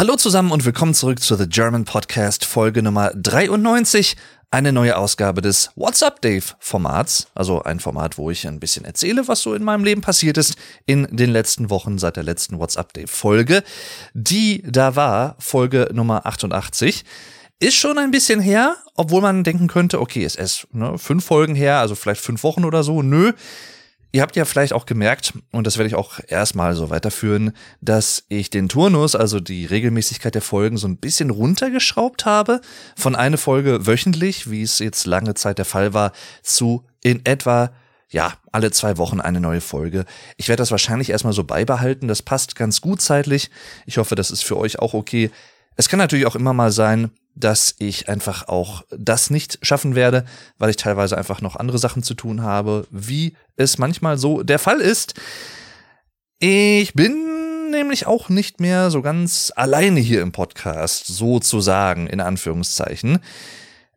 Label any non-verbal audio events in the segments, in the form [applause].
Hallo zusammen und willkommen zurück zu The German Podcast Folge Nummer 93. Eine neue Ausgabe des What's Up Dave Formats. Also ein Format, wo ich ein bisschen erzähle, was so in meinem Leben passiert ist in den letzten Wochen seit der letzten What's Up Dave Folge. Die da war Folge Nummer 88. Ist schon ein bisschen her, obwohl man denken könnte, okay, es ist ne, fünf Folgen her, also vielleicht fünf Wochen oder so. Nö. Ihr habt ja vielleicht auch gemerkt, und das werde ich auch erstmal so weiterführen, dass ich den Turnus, also die Regelmäßigkeit der Folgen, so ein bisschen runtergeschraubt habe. Von einer Folge wöchentlich, wie es jetzt lange Zeit der Fall war, zu in etwa ja, alle zwei Wochen eine neue Folge. Ich werde das wahrscheinlich erstmal so beibehalten. Das passt ganz gut zeitlich. Ich hoffe, das ist für euch auch okay. Es kann natürlich auch immer mal sein, dass ich einfach auch das nicht schaffen werde, weil ich teilweise einfach noch andere Sachen zu tun habe, wie es manchmal so der Fall ist. Ich bin nämlich auch nicht mehr so ganz alleine hier im Podcast, sozusagen, in Anführungszeichen.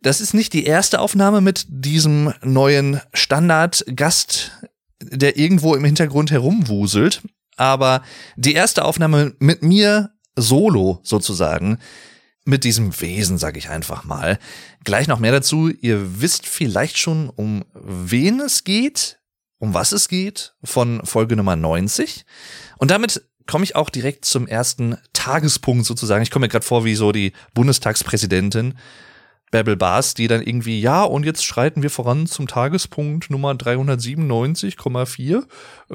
Das ist nicht die erste Aufnahme mit diesem neuen Standardgast, der irgendwo im Hintergrund herumwuselt, aber die erste Aufnahme mit mir solo sozusagen mit diesem Wesen, sage ich einfach mal. Gleich noch mehr dazu. Ihr wisst vielleicht schon, um wen es geht, um was es geht, von Folge Nummer 90. Und damit komme ich auch direkt zum ersten Tagespunkt sozusagen. Ich komme mir gerade vor wie so die Bundestagspräsidentin Bärbel Bars, die dann irgendwie, ja, und jetzt schreiten wir voran zum Tagespunkt Nummer 397,4. Äh,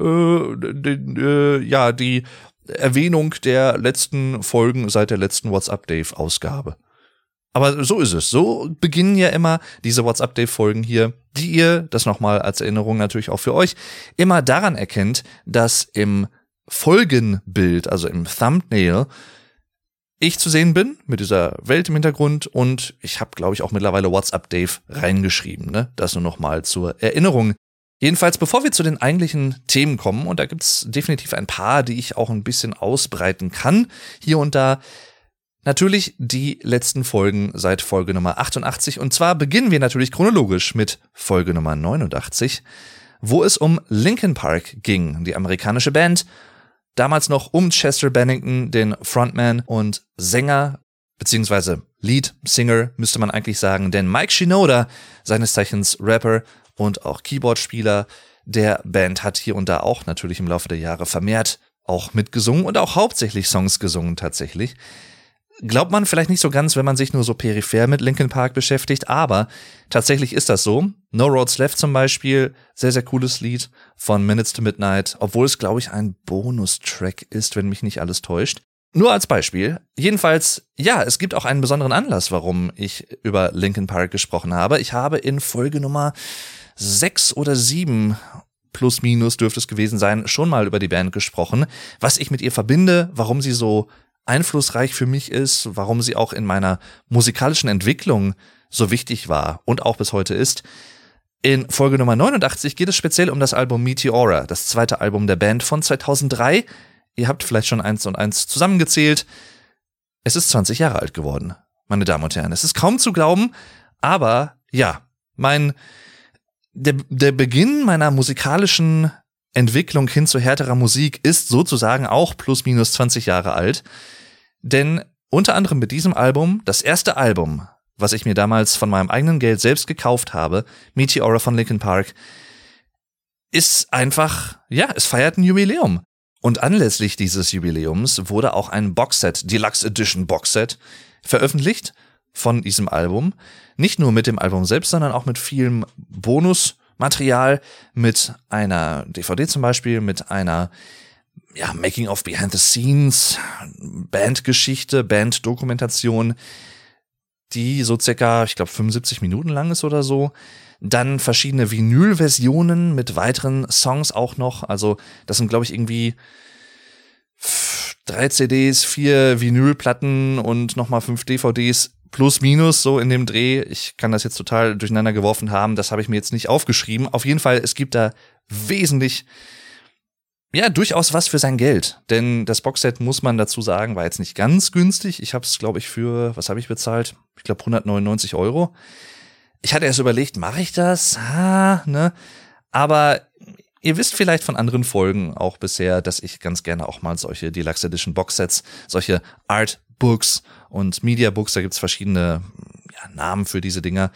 äh, ja, die Erwähnung der letzten Folgen seit der letzten WhatsApp-Dave-Ausgabe. Aber so ist es. So beginnen ja immer diese WhatsApp-Dave-Folgen hier, die ihr, das nochmal als Erinnerung natürlich auch für euch, immer daran erkennt, dass im Folgenbild, also im Thumbnail, ich zu sehen bin mit dieser Welt im Hintergrund und ich habe, glaube ich, auch mittlerweile WhatsApp Dave reingeschrieben. Ne? Das nur nochmal zur Erinnerung. Jedenfalls, bevor wir zu den eigentlichen Themen kommen, und da gibt's definitiv ein paar, die ich auch ein bisschen ausbreiten kann, hier und da, natürlich die letzten Folgen seit Folge Nummer 88. Und zwar beginnen wir natürlich chronologisch mit Folge Nummer 89, wo es um Linkin Park ging, die amerikanische Band. Damals noch um Chester Bennington, den Frontman und Sänger, beziehungsweise Lead Singer, müsste man eigentlich sagen, denn Mike Shinoda, seines Zeichens Rapper, und auch Keyboardspieler der Band hat hier und da auch natürlich im Laufe der Jahre vermehrt auch mitgesungen und auch hauptsächlich Songs gesungen tatsächlich. Glaubt man vielleicht nicht so ganz, wenn man sich nur so peripher mit Linkin Park beschäftigt, aber tatsächlich ist das so. No Roads Left zum Beispiel, sehr, sehr cooles Lied von Minutes to Midnight, obwohl es, glaube ich, ein Bonustrack ist, wenn mich nicht alles täuscht. Nur als Beispiel. Jedenfalls, ja, es gibt auch einen besonderen Anlass, warum ich über Linkin Park gesprochen habe. Ich habe in Folge Nummer sechs oder sieben plus minus dürfte es gewesen sein, schon mal über die Band gesprochen, was ich mit ihr verbinde, warum sie so einflussreich für mich ist, warum sie auch in meiner musikalischen Entwicklung so wichtig war und auch bis heute ist. In Folge Nummer 89 geht es speziell um das Album Meteora, das zweite Album der Band von 2003. Ihr habt vielleicht schon eins und eins zusammengezählt. Es ist 20 Jahre alt geworden, meine Damen und Herren. Es ist kaum zu glauben, aber ja, mein der, der Beginn meiner musikalischen Entwicklung hin zu härterer Musik ist sozusagen auch plus minus 20 Jahre alt. Denn unter anderem mit diesem Album, das erste Album, was ich mir damals von meinem eigenen Geld selbst gekauft habe, Meteora von Linkin Park, ist einfach, ja, es feiert ein Jubiläum. Und anlässlich dieses Jubiläums wurde auch ein Boxset, Deluxe Edition Boxset, veröffentlicht von diesem Album. Nicht nur mit dem Album selbst, sondern auch mit vielem Bonusmaterial, mit einer DVD zum Beispiel, mit einer ja, Making of Behind the Scenes, Bandgeschichte, Banddokumentation, die so circa, ich glaube, 75 Minuten lang ist oder so. Dann verschiedene Vinyl-Versionen mit weiteren Songs auch noch. Also, das sind, glaube ich, irgendwie drei CDs, vier Vinylplatten und nochmal fünf DVDs plus minus so in dem Dreh. Ich kann das jetzt total durcheinander geworfen haben. Das habe ich mir jetzt nicht aufgeschrieben. Auf jeden Fall, es gibt da wesentlich, ja, durchaus was für sein Geld. Denn das Boxset, muss man dazu sagen, war jetzt nicht ganz günstig. Ich habe es, glaube ich, für, was habe ich bezahlt? Ich glaube 199 Euro. Ich hatte erst überlegt, mache ich das? Ah, ne? Aber Ihr wisst vielleicht von anderen Folgen auch bisher, dass ich ganz gerne auch mal solche Deluxe Edition Boxsets, solche Art Books und Media Books, da gibt's verschiedene ja, Namen für diese Dinger,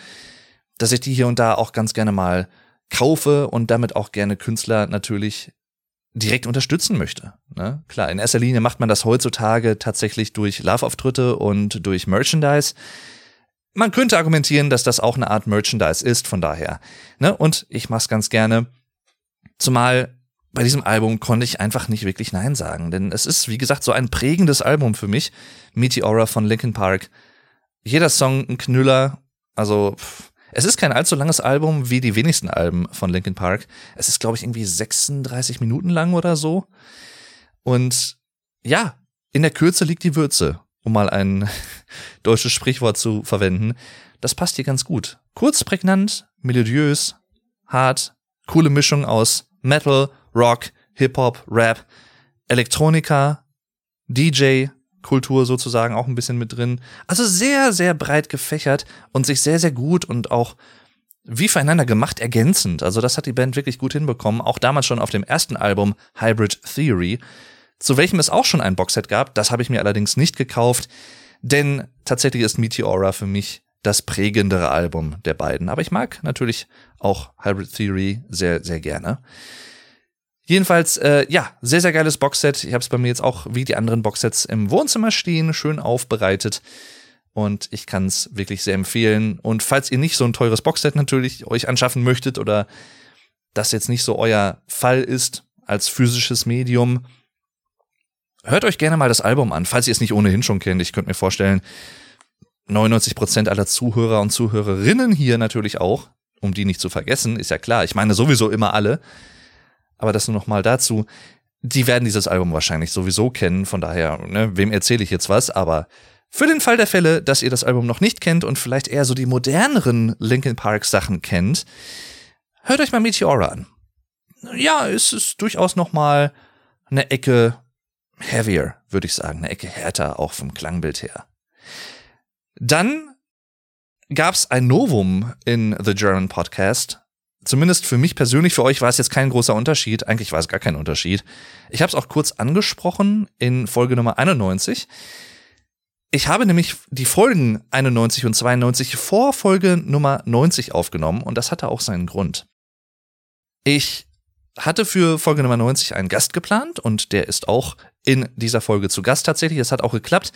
dass ich die hier und da auch ganz gerne mal kaufe und damit auch gerne Künstler natürlich direkt unterstützen möchte. Ne? Klar, in erster Linie macht man das heutzutage tatsächlich durch Live-Auftritte und durch Merchandise. Man könnte argumentieren, dass das auch eine Art Merchandise ist, von daher. Ne? Und ich mach's ganz gerne. Zumal bei diesem Album konnte ich einfach nicht wirklich Nein sagen, denn es ist, wie gesagt, so ein prägendes Album für mich. Meteora von Linkin Park. Jeder Song ein Knüller, also pff, es ist kein allzu langes Album wie die wenigsten Alben von Linkin Park. Es ist, glaube ich, irgendwie 36 Minuten lang oder so. Und ja, in der Kürze liegt die Würze, um mal ein [laughs] deutsches Sprichwort zu verwenden. Das passt hier ganz gut. Kurz, prägnant, melodiös, hart, coole Mischung aus Metal, Rock, Hip-Hop, Rap, Elektronika, DJ, Kultur sozusagen auch ein bisschen mit drin. Also sehr, sehr breit gefächert und sich sehr, sehr gut und auch wie füreinander gemacht ergänzend. Also das hat die Band wirklich gut hinbekommen. Auch damals schon auf dem ersten Album Hybrid Theory, zu welchem es auch schon ein Boxset gab. Das habe ich mir allerdings nicht gekauft, denn tatsächlich ist Meteora für mich das prägendere Album der beiden. Aber ich mag natürlich auch Hybrid Theory sehr, sehr gerne. Jedenfalls, äh, ja, sehr, sehr geiles Boxset. Ich habe es bei mir jetzt auch wie die anderen Boxsets im Wohnzimmer stehen, schön aufbereitet. Und ich kann es wirklich sehr empfehlen. Und falls ihr nicht so ein teures Boxset natürlich euch anschaffen möchtet oder das jetzt nicht so euer Fall ist als physisches Medium, hört euch gerne mal das Album an, falls ihr es nicht ohnehin schon kennt. Ich könnte mir vorstellen, 99 Prozent aller Zuhörer und Zuhörerinnen hier natürlich auch, um die nicht zu vergessen, ist ja klar. Ich meine sowieso immer alle aber das nur noch mal dazu. Die werden dieses Album wahrscheinlich sowieso kennen, von daher, ne, wem erzähle ich jetzt was, aber für den Fall der Fälle, dass ihr das Album noch nicht kennt und vielleicht eher so die moderneren Linkin Park Sachen kennt, hört euch mal Meteora an. Ja, es ist durchaus noch mal eine Ecke heavier, würde ich sagen, eine Ecke härter, auch vom Klangbild her. Dann gab's ein Novum in The German Podcast, zumindest für mich persönlich, für euch war es jetzt kein großer Unterschied. Eigentlich war es gar kein Unterschied. Ich habe es auch kurz angesprochen in Folge Nummer 91. Ich habe nämlich die Folgen 91 und 92 vor Folge Nummer 90 aufgenommen und das hatte auch seinen Grund. Ich hatte für Folge Nummer 90 einen Gast geplant und der ist auch in dieser Folge zu Gast tatsächlich. Es hat auch geklappt.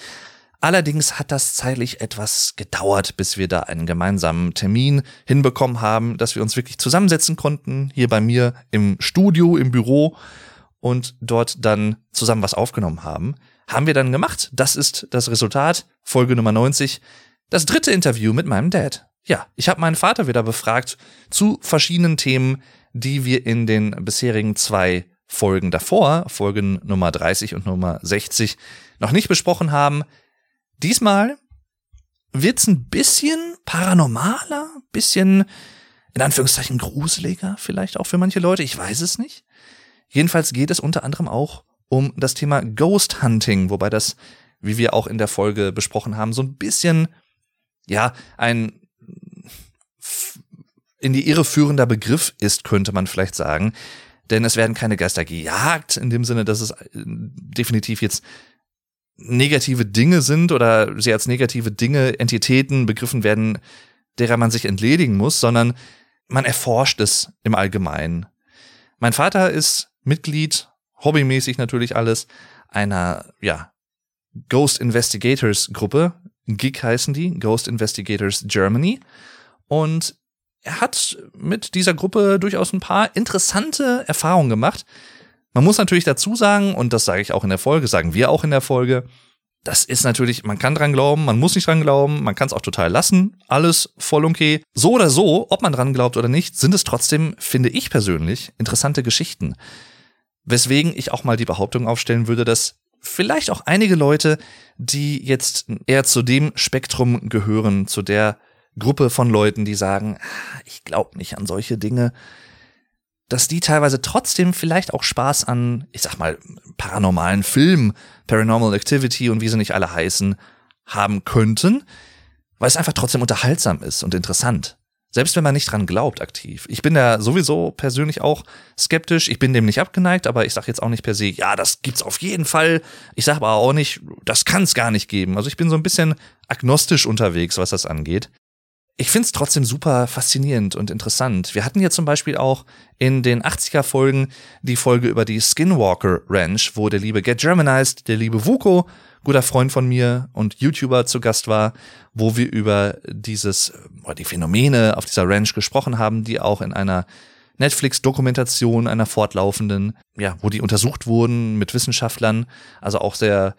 Allerdings hat das zeitlich etwas gedauert, bis wir da einen gemeinsamen Termin hinbekommen haben, dass wir uns wirklich zusammensetzen konnten, hier bei mir im Studio, im Büro und dort dann zusammen was aufgenommen haben. Haben wir dann gemacht. Das ist das Resultat. Folge Nummer 90. Das dritte Interview mit meinem Dad. Ja, ich habe meinen Vater wieder befragt zu verschiedenen Themen, die wir in den bisherigen zwei Folgen davor, Folgen Nummer 30 und Nummer 60, noch nicht besprochen haben. Diesmal wird's ein bisschen paranormaler, bisschen in Anführungszeichen gruseliger, vielleicht auch für manche Leute, ich weiß es nicht. Jedenfalls geht es unter anderem auch um das Thema Ghost Hunting, wobei das, wie wir auch in der Folge besprochen haben, so ein bisschen, ja, ein in die Irre führender Begriff ist, könnte man vielleicht sagen. Denn es werden keine Geister gejagt, in dem Sinne, dass es äh, definitiv jetzt negative Dinge sind oder sie als negative Dinge, Entitäten begriffen werden, derer man sich entledigen muss, sondern man erforscht es im Allgemeinen. Mein Vater ist Mitglied, hobbymäßig natürlich alles, einer, ja, Ghost Investigators Gruppe, GIG heißen die, Ghost Investigators Germany. Und er hat mit dieser Gruppe durchaus ein paar interessante Erfahrungen gemacht, man muss natürlich dazu sagen, und das sage ich auch in der Folge, sagen wir auch in der Folge, das ist natürlich, man kann dran glauben, man muss nicht dran glauben, man kann es auch total lassen, alles voll okay. So oder so, ob man dran glaubt oder nicht, sind es trotzdem, finde ich persönlich, interessante Geschichten. Weswegen ich auch mal die Behauptung aufstellen würde, dass vielleicht auch einige Leute, die jetzt eher zu dem Spektrum gehören, zu der Gruppe von Leuten, die sagen, ah, ich glaube nicht an solche Dinge, dass die teilweise trotzdem vielleicht auch Spaß an, ich sag mal, paranormalen Filmen, Paranormal Activity und wie sie nicht alle heißen, haben könnten, weil es einfach trotzdem unterhaltsam ist und interessant. Selbst wenn man nicht dran glaubt aktiv. Ich bin da sowieso persönlich auch skeptisch. Ich bin dem nicht abgeneigt, aber ich sage jetzt auch nicht per se, ja, das gibt's auf jeden Fall. Ich sage aber auch nicht, das kann's gar nicht geben. Also ich bin so ein bisschen agnostisch unterwegs, was das angeht. Ich find's trotzdem super faszinierend und interessant. Wir hatten ja zum Beispiel auch in den 80er Folgen die Folge über die Skinwalker Ranch, wo der liebe Get Germanized, der liebe Vuko guter Freund von mir und YouTuber zu Gast war, wo wir über dieses, oder die Phänomene auf dieser Ranch gesprochen haben, die auch in einer Netflix-Dokumentation, einer fortlaufenden, ja, wo die untersucht wurden mit Wissenschaftlern, also auch sehr,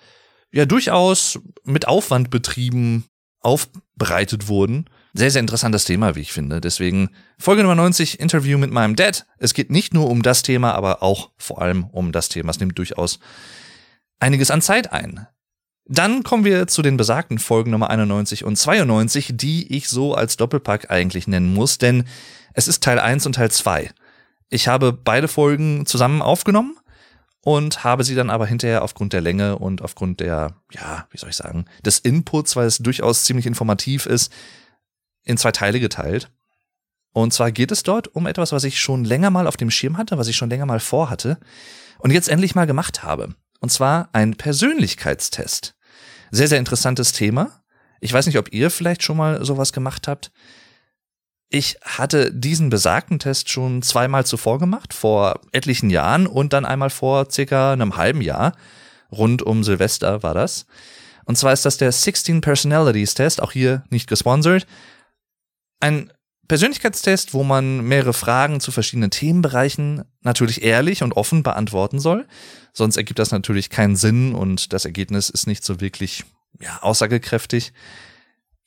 ja, durchaus mit Aufwand betrieben aufbereitet wurden. Sehr, sehr interessantes Thema, wie ich finde. Deswegen Folge Nummer 90, Interview mit meinem Dad. Es geht nicht nur um das Thema, aber auch vor allem um das Thema. Es nimmt durchaus einiges an Zeit ein. Dann kommen wir zu den besagten Folgen Nummer 91 und 92, die ich so als Doppelpack eigentlich nennen muss, denn es ist Teil 1 und Teil 2. Ich habe beide Folgen zusammen aufgenommen und habe sie dann aber hinterher aufgrund der Länge und aufgrund der, ja, wie soll ich sagen, des Inputs, weil es durchaus ziemlich informativ ist, in zwei Teile geteilt. Und zwar geht es dort um etwas, was ich schon länger mal auf dem Schirm hatte, was ich schon länger mal vorhatte und jetzt endlich mal gemacht habe. Und zwar ein Persönlichkeitstest. Sehr, sehr interessantes Thema. Ich weiß nicht, ob ihr vielleicht schon mal sowas gemacht habt. Ich hatte diesen besagten Test schon zweimal zuvor gemacht, vor etlichen Jahren und dann einmal vor circa einem halben Jahr. Rund um Silvester war das. Und zwar ist das der 16 Personalities Test, auch hier nicht gesponsert. Ein Persönlichkeitstest, wo man mehrere Fragen zu verschiedenen Themenbereichen natürlich ehrlich und offen beantworten soll. Sonst ergibt das natürlich keinen Sinn und das Ergebnis ist nicht so wirklich ja, aussagekräftig.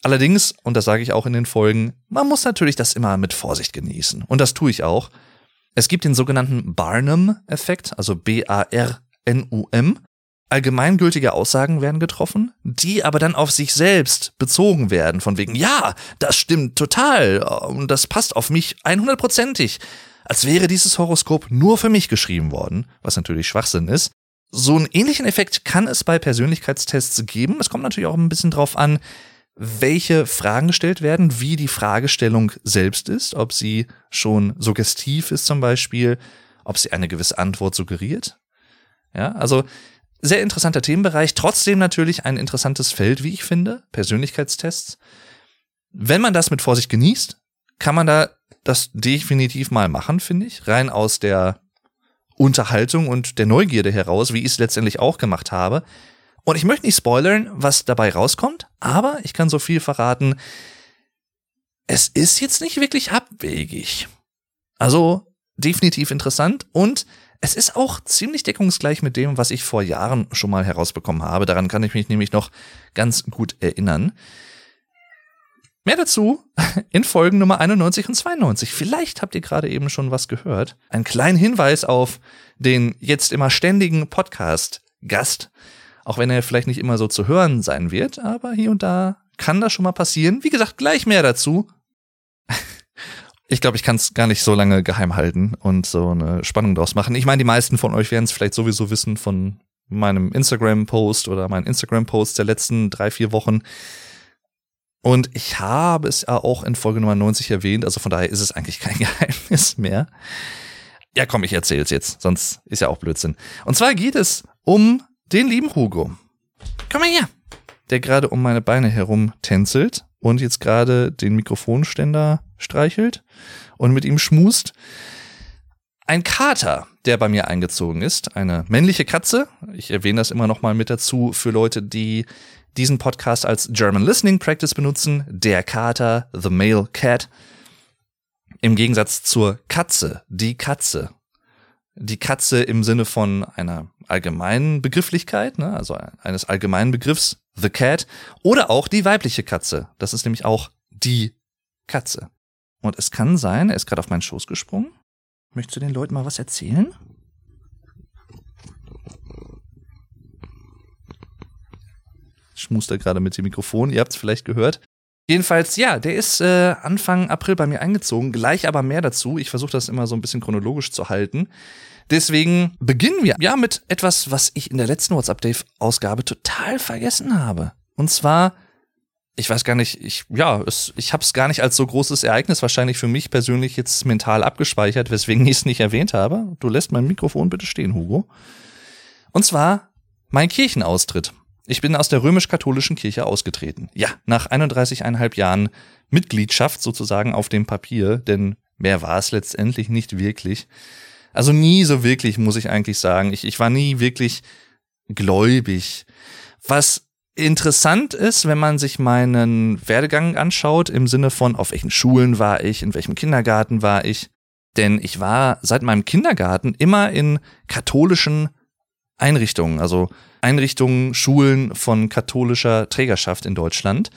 Allerdings, und das sage ich auch in den Folgen, man muss natürlich das immer mit Vorsicht genießen. Und das tue ich auch. Es gibt den sogenannten Barnum-Effekt, also B-A-R-N-U-M. Allgemeingültige Aussagen werden getroffen, die aber dann auf sich selbst bezogen werden, von wegen, ja, das stimmt total und das passt auf mich 100%ig als wäre dieses Horoskop nur für mich geschrieben worden, was natürlich Schwachsinn ist. So einen ähnlichen Effekt kann es bei Persönlichkeitstests geben. Es kommt natürlich auch ein bisschen drauf an, welche Fragen gestellt werden, wie die Fragestellung selbst ist, ob sie schon suggestiv ist zum Beispiel, ob sie eine gewisse Antwort suggeriert. Ja, also sehr interessanter Themenbereich, trotzdem natürlich ein interessantes Feld, wie ich finde, Persönlichkeitstests. Wenn man das mit Vorsicht genießt, kann man da das definitiv mal machen, finde ich. Rein aus der Unterhaltung und der Neugierde heraus, wie ich es letztendlich auch gemacht habe. Und ich möchte nicht spoilern, was dabei rauskommt, aber ich kann so viel verraten. Es ist jetzt nicht wirklich abwegig. Also definitiv interessant und es ist auch ziemlich deckungsgleich mit dem, was ich vor Jahren schon mal herausbekommen habe. Daran kann ich mich nämlich noch ganz gut erinnern. Mehr dazu in Folgen Nummer 91 und 92. Vielleicht habt ihr gerade eben schon was gehört. Ein kleiner Hinweis auf den jetzt immer ständigen Podcast-Gast. Auch wenn er vielleicht nicht immer so zu hören sein wird, aber hier und da kann das schon mal passieren. Wie gesagt, gleich mehr dazu. Ich glaube, ich kann es gar nicht so lange geheim halten und so eine Spannung draus machen. Ich meine, die meisten von euch werden es vielleicht sowieso wissen von meinem Instagram-Post oder meinen Instagram-Post der letzten drei, vier Wochen. Und ich habe es ja auch in Folge Nummer 90 erwähnt, also von daher ist es eigentlich kein [laughs] Geheimnis mehr. Ja, komm, ich erzähle es jetzt, sonst ist ja auch Blödsinn. Und zwar geht es um den lieben Hugo. Komm mal her. Der gerade um meine Beine herum tänzelt und jetzt gerade den Mikrofonständer streichelt und mit ihm schmust. Ein Kater, der bei mir eingezogen ist, eine männliche Katze. Ich erwähne das immer noch mal mit dazu für Leute, die diesen Podcast als German Listening Practice benutzen, der Kater, the male cat, im Gegensatz zur Katze, die Katze. Die Katze im Sinne von einer allgemeinen Begrifflichkeit, ne, also eines allgemeinen Begriffs, the cat, oder auch die weibliche Katze. Das ist nämlich auch die Katze. Und es kann sein, er ist gerade auf meinen Schoß gesprungen. Möchtest du den Leuten mal was erzählen? schmuster gerade mit dem Mikrofon, ihr habt es vielleicht gehört. Jedenfalls, ja, der ist äh, Anfang April bei mir eingezogen, gleich aber mehr dazu. Ich versuche das immer so ein bisschen chronologisch zu halten. Deswegen beginnen wir ja mit etwas, was ich in der letzten WhatsApp-Dave-Ausgabe total vergessen habe. Und zwar ich weiß gar nicht, ich, ja, es, ich habe es gar nicht als so großes Ereignis wahrscheinlich für mich persönlich jetzt mental abgespeichert, weswegen ich es nicht erwähnt habe. Du lässt mein Mikrofon bitte stehen, Hugo. Und zwar mein Kirchenaustritt. Ich bin aus der römisch-katholischen Kirche ausgetreten. Ja, nach 31,5 Jahren Mitgliedschaft sozusagen auf dem Papier, denn mehr war es letztendlich nicht wirklich. Also nie so wirklich, muss ich eigentlich sagen. Ich, ich war nie wirklich gläubig. Was interessant ist, wenn man sich meinen Werdegang anschaut, im Sinne von, auf welchen Schulen war ich, in welchem Kindergarten war ich. Denn ich war seit meinem Kindergarten immer in katholischen Einrichtungen, also Einrichtungen, Schulen von katholischer Trägerschaft in Deutschland.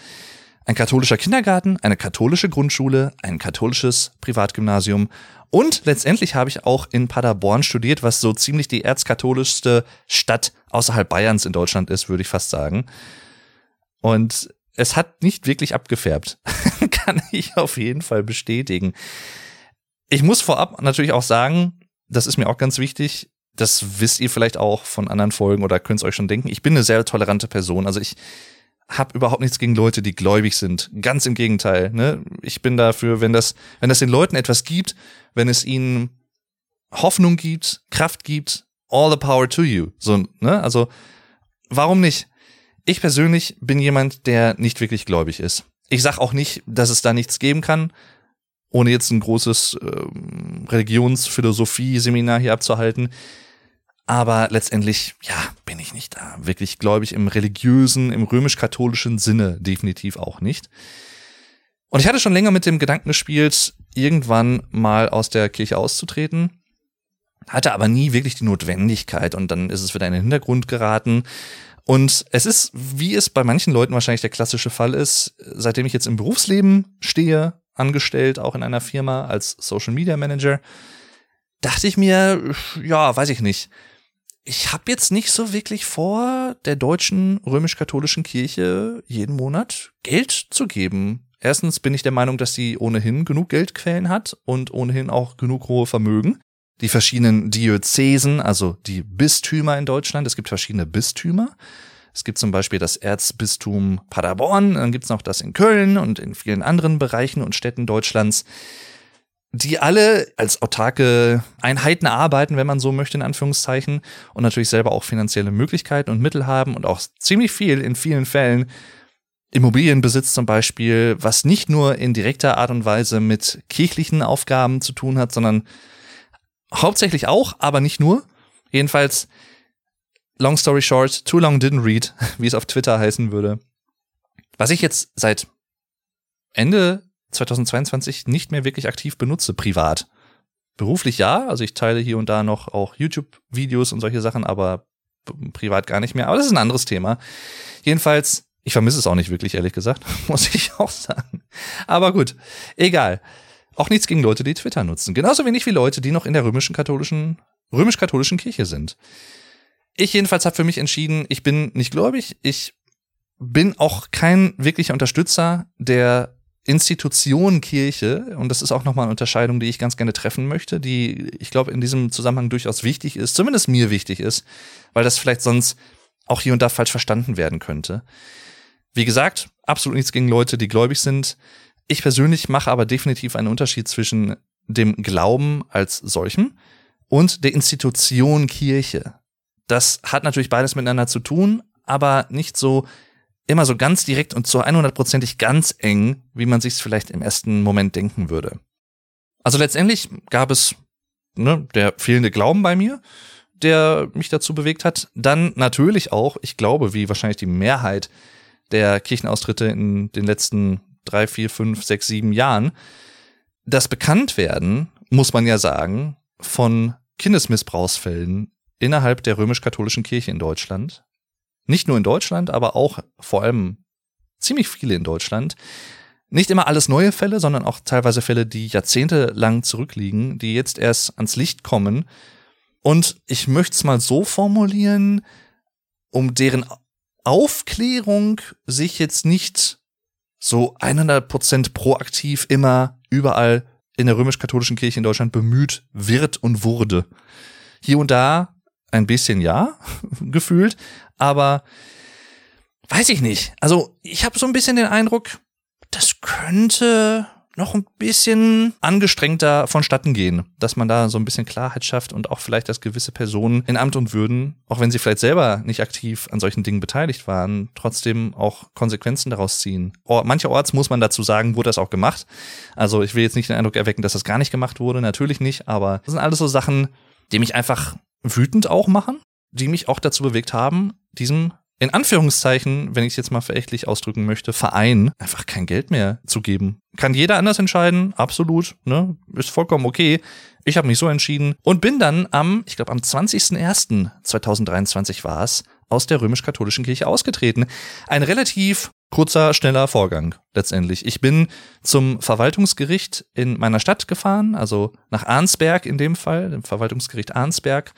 Ein katholischer Kindergarten, eine katholische Grundschule, ein katholisches Privatgymnasium und letztendlich habe ich auch in Paderborn studiert, was so ziemlich die erzkatholischste Stadt außerhalb Bayerns in Deutschland ist, würde ich fast sagen. Und es hat nicht wirklich abgefärbt. [laughs] Kann ich auf jeden Fall bestätigen. Ich muss vorab natürlich auch sagen, das ist mir auch ganz wichtig, das wisst ihr vielleicht auch von anderen Folgen oder könnt es euch schon denken. Ich bin eine sehr tolerante Person. Also ich habe überhaupt nichts gegen Leute, die gläubig sind. Ganz im Gegenteil. Ne? Ich bin dafür, wenn das, wenn das den Leuten etwas gibt, wenn es ihnen Hoffnung gibt, Kraft gibt, all the power to you. So, ne? Also, warum nicht? Ich persönlich bin jemand, der nicht wirklich gläubig ist. Ich sag auch nicht, dass es da nichts geben kann, ohne jetzt ein großes äh, Religionsphilosophie-Seminar hier abzuhalten. Aber letztendlich, ja, bin ich nicht da. Wirklich gläubig im religiösen, im römisch-katholischen Sinne definitiv auch nicht. Und ich hatte schon länger mit dem Gedanken gespielt, irgendwann mal aus der Kirche auszutreten, hatte aber nie wirklich die Notwendigkeit und dann ist es wieder in den Hintergrund geraten. Und es ist, wie es bei manchen Leuten wahrscheinlich der klassische Fall ist, seitdem ich jetzt im Berufsleben stehe, angestellt, auch in einer Firma als Social Media Manager, dachte ich mir, ja, weiß ich nicht ich habe jetzt nicht so wirklich vor, der deutschen römisch-katholischen Kirche jeden Monat Geld zu geben. Erstens bin ich der Meinung, dass sie ohnehin genug Geldquellen hat und ohnehin auch genug hohe Vermögen. Die verschiedenen Diözesen, also die Bistümer in Deutschland, es gibt verschiedene Bistümer. Es gibt zum Beispiel das Erzbistum Paderborn, dann gibt's noch das in Köln und in vielen anderen Bereichen und Städten Deutschlands die alle als autarke Einheiten arbeiten, wenn man so möchte, in Anführungszeichen, und natürlich selber auch finanzielle Möglichkeiten und Mittel haben und auch ziemlich viel in vielen Fällen Immobilienbesitz zum Beispiel, was nicht nur in direkter Art und Weise mit kirchlichen Aufgaben zu tun hat, sondern hauptsächlich auch, aber nicht nur. Jedenfalls, long story short, too long didn't read, [laughs] wie es auf Twitter heißen würde. Was ich jetzt seit Ende 2022 nicht mehr wirklich aktiv benutze, privat. Beruflich ja, also ich teile hier und da noch auch YouTube-Videos und solche Sachen, aber privat gar nicht mehr. Aber das ist ein anderes Thema. Jedenfalls, ich vermisse es auch nicht wirklich, ehrlich gesagt, [laughs] muss ich auch sagen. Aber gut, egal. Auch nichts gegen Leute, die Twitter nutzen. Genauso wenig wie Leute, die noch in der römischen katholischen, römisch-katholischen Kirche sind. Ich jedenfalls habe für mich entschieden, ich bin nicht gläubig. Ich bin auch kein wirklicher Unterstützer der Institution Kirche, und das ist auch nochmal eine Unterscheidung, die ich ganz gerne treffen möchte, die ich glaube in diesem Zusammenhang durchaus wichtig ist, zumindest mir wichtig ist, weil das vielleicht sonst auch hier und da falsch verstanden werden könnte. Wie gesagt, absolut nichts gegen Leute, die gläubig sind. Ich persönlich mache aber definitiv einen Unterschied zwischen dem Glauben als solchem und der Institution Kirche. Das hat natürlich beides miteinander zu tun, aber nicht so immer so ganz direkt und so 100%ig ganz eng, wie man sich es vielleicht im ersten Moment denken würde. Also letztendlich gab es ne, der fehlende Glauben bei mir, der mich dazu bewegt hat. Dann natürlich auch, ich glaube, wie wahrscheinlich die Mehrheit der Kirchenaustritte in den letzten drei, vier, fünf, sechs, sieben Jahren, das Bekanntwerden, muss man ja sagen, von Kindesmissbrauchsfällen innerhalb der römisch-katholischen Kirche in Deutschland nicht nur in Deutschland, aber auch vor allem ziemlich viele in Deutschland. Nicht immer alles neue Fälle, sondern auch teilweise Fälle, die jahrzehntelang zurückliegen, die jetzt erst ans Licht kommen. Und ich möchte es mal so formulieren, um deren Aufklärung sich jetzt nicht so 100% proaktiv immer überall in der römisch-katholischen Kirche in Deutschland bemüht wird und wurde. Hier und da ein bisschen ja, [laughs] gefühlt, aber weiß ich nicht. Also ich habe so ein bisschen den Eindruck, das könnte noch ein bisschen angestrengter vonstatten gehen, dass man da so ein bisschen Klarheit schafft und auch vielleicht, dass gewisse Personen in Amt und Würden, auch wenn sie vielleicht selber nicht aktiv an solchen Dingen beteiligt waren, trotzdem auch Konsequenzen daraus ziehen. mancherorts muss man dazu sagen, wurde das auch gemacht. Also ich will jetzt nicht den Eindruck erwecken, dass das gar nicht gemacht wurde, natürlich nicht, aber das sind alles so Sachen, die mich einfach wütend auch machen, die mich auch dazu bewegt haben, diesem in Anführungszeichen, wenn ich es jetzt mal verächtlich ausdrücken möchte, Verein einfach kein Geld mehr zu geben. Kann jeder anders entscheiden, absolut, ne? Ist vollkommen okay. Ich habe mich so entschieden und bin dann am, ich glaube am 20.01.2023 war es, aus der römisch-katholischen Kirche ausgetreten. Ein relativ kurzer, schneller Vorgang letztendlich. Ich bin zum Verwaltungsgericht in meiner Stadt gefahren, also nach Arnsberg in dem Fall, dem Verwaltungsgericht Arnsberg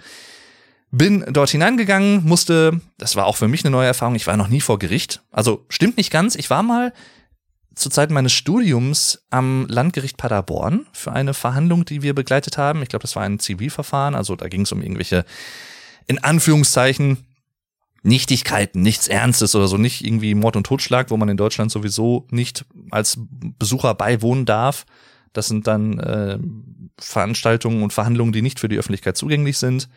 bin dort hineingegangen, musste, das war auch für mich eine neue Erfahrung, ich war noch nie vor Gericht. Also stimmt nicht ganz, ich war mal zur Zeit meines Studiums am Landgericht Paderborn für eine Verhandlung, die wir begleitet haben. Ich glaube, das war ein Zivilverfahren, also da ging es um irgendwelche, in Anführungszeichen, Nichtigkeiten, nichts Ernstes oder so, nicht irgendwie Mord und Totschlag, wo man in Deutschland sowieso nicht als Besucher beiwohnen darf. Das sind dann äh, Veranstaltungen und Verhandlungen, die nicht für die Öffentlichkeit zugänglich sind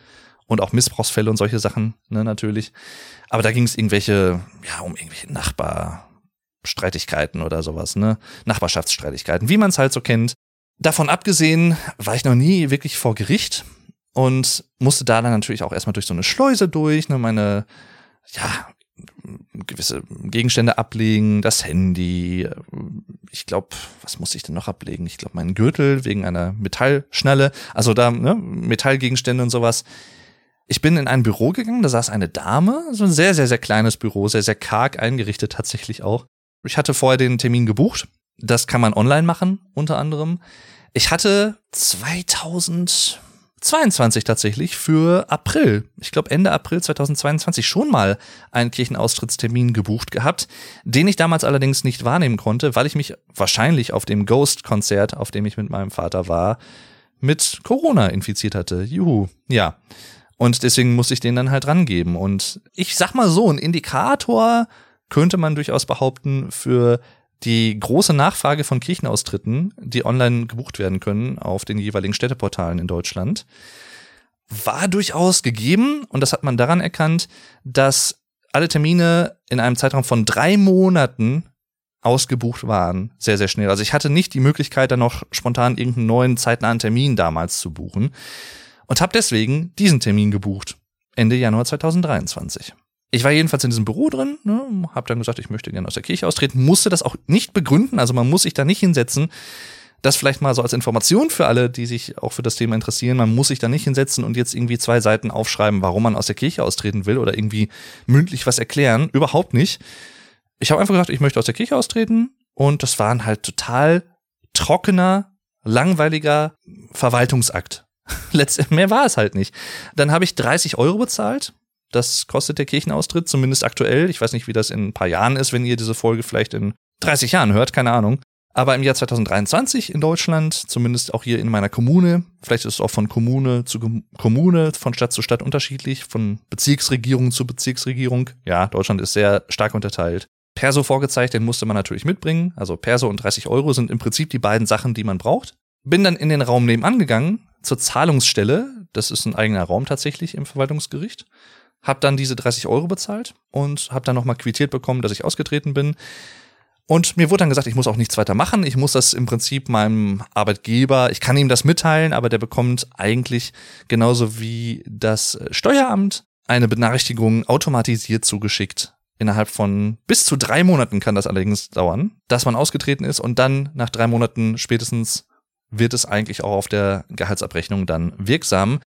und auch Missbrauchsfälle und solche Sachen, ne, natürlich. Aber da ging es irgendwelche, ja, um irgendwelche Nachbarstreitigkeiten oder sowas, ne? Nachbarschaftsstreitigkeiten, wie man es halt so kennt. Davon abgesehen war ich noch nie wirklich vor Gericht und musste da dann natürlich auch erstmal durch so eine Schleuse durch, ne, meine, ja, gewisse Gegenstände ablegen, das Handy, ich glaube, was muss ich denn noch ablegen? Ich glaube, meinen Gürtel wegen einer Metallschnalle, also da ne, Metallgegenstände und sowas. Ich bin in ein Büro gegangen, da saß eine Dame, so ein sehr, sehr, sehr kleines Büro, sehr, sehr karg eingerichtet tatsächlich auch. Ich hatte vorher den Termin gebucht. Das kann man online machen, unter anderem. Ich hatte 2022 tatsächlich für April, ich glaube Ende April 2022 schon mal einen Kirchenaustrittstermin gebucht gehabt, den ich damals allerdings nicht wahrnehmen konnte, weil ich mich wahrscheinlich auf dem Ghost-Konzert, auf dem ich mit meinem Vater war, mit Corona infiziert hatte. Juhu. Ja. Und deswegen muss ich den dann halt rangeben. Und ich sag mal so, ein Indikator könnte man durchaus behaupten für die große Nachfrage von Kirchenaustritten, die online gebucht werden können auf den jeweiligen Städteportalen in Deutschland, war durchaus gegeben. Und das hat man daran erkannt, dass alle Termine in einem Zeitraum von drei Monaten ausgebucht waren, sehr, sehr schnell. Also ich hatte nicht die Möglichkeit, dann noch spontan irgendeinen neuen zeitnahen Termin damals zu buchen und habe deswegen diesen Termin gebucht. Ende Januar 2023. Ich war jedenfalls in diesem Büro drin, ne, habe dann gesagt, ich möchte gerne aus der Kirche austreten, musste das auch nicht begründen, also man muss sich da nicht hinsetzen. Das vielleicht mal so als Information für alle, die sich auch für das Thema interessieren. Man muss sich da nicht hinsetzen und jetzt irgendwie zwei Seiten aufschreiben, warum man aus der Kirche austreten will oder irgendwie mündlich was erklären. Überhaupt nicht. Ich habe einfach gesagt, ich möchte aus der Kirche austreten und das war ein halt total trockener, langweiliger Verwaltungsakt. [laughs] Letztendlich, mehr war es halt nicht. Dann habe ich 30 Euro bezahlt. Das kostet der Kirchenaustritt, zumindest aktuell. Ich weiß nicht, wie das in ein paar Jahren ist, wenn ihr diese Folge vielleicht in 30 Jahren hört, keine Ahnung. Aber im Jahr 2023 in Deutschland, zumindest auch hier in meiner Kommune, vielleicht ist es auch von Kommune zu Kommune, von Stadt zu Stadt unterschiedlich, von Bezirksregierung zu Bezirksregierung. Ja, Deutschland ist sehr stark unterteilt. Perso vorgezeigt, den musste man natürlich mitbringen. Also Perso und 30 Euro sind im Prinzip die beiden Sachen, die man braucht. Bin dann in den Raum nebenan gegangen, zur Zahlungsstelle. Das ist ein eigener Raum tatsächlich im Verwaltungsgericht. Hab dann diese 30 Euro bezahlt und hab dann nochmal quittiert bekommen, dass ich ausgetreten bin. Und mir wurde dann gesagt, ich muss auch nichts weiter machen. Ich muss das im Prinzip meinem Arbeitgeber, ich kann ihm das mitteilen, aber der bekommt eigentlich genauso wie das Steueramt eine Benachrichtigung automatisiert zugeschickt. Innerhalb von bis zu drei Monaten kann das allerdings dauern, dass man ausgetreten ist und dann nach drei Monaten spätestens wird es eigentlich auch auf der Gehaltsabrechnung dann wirksam.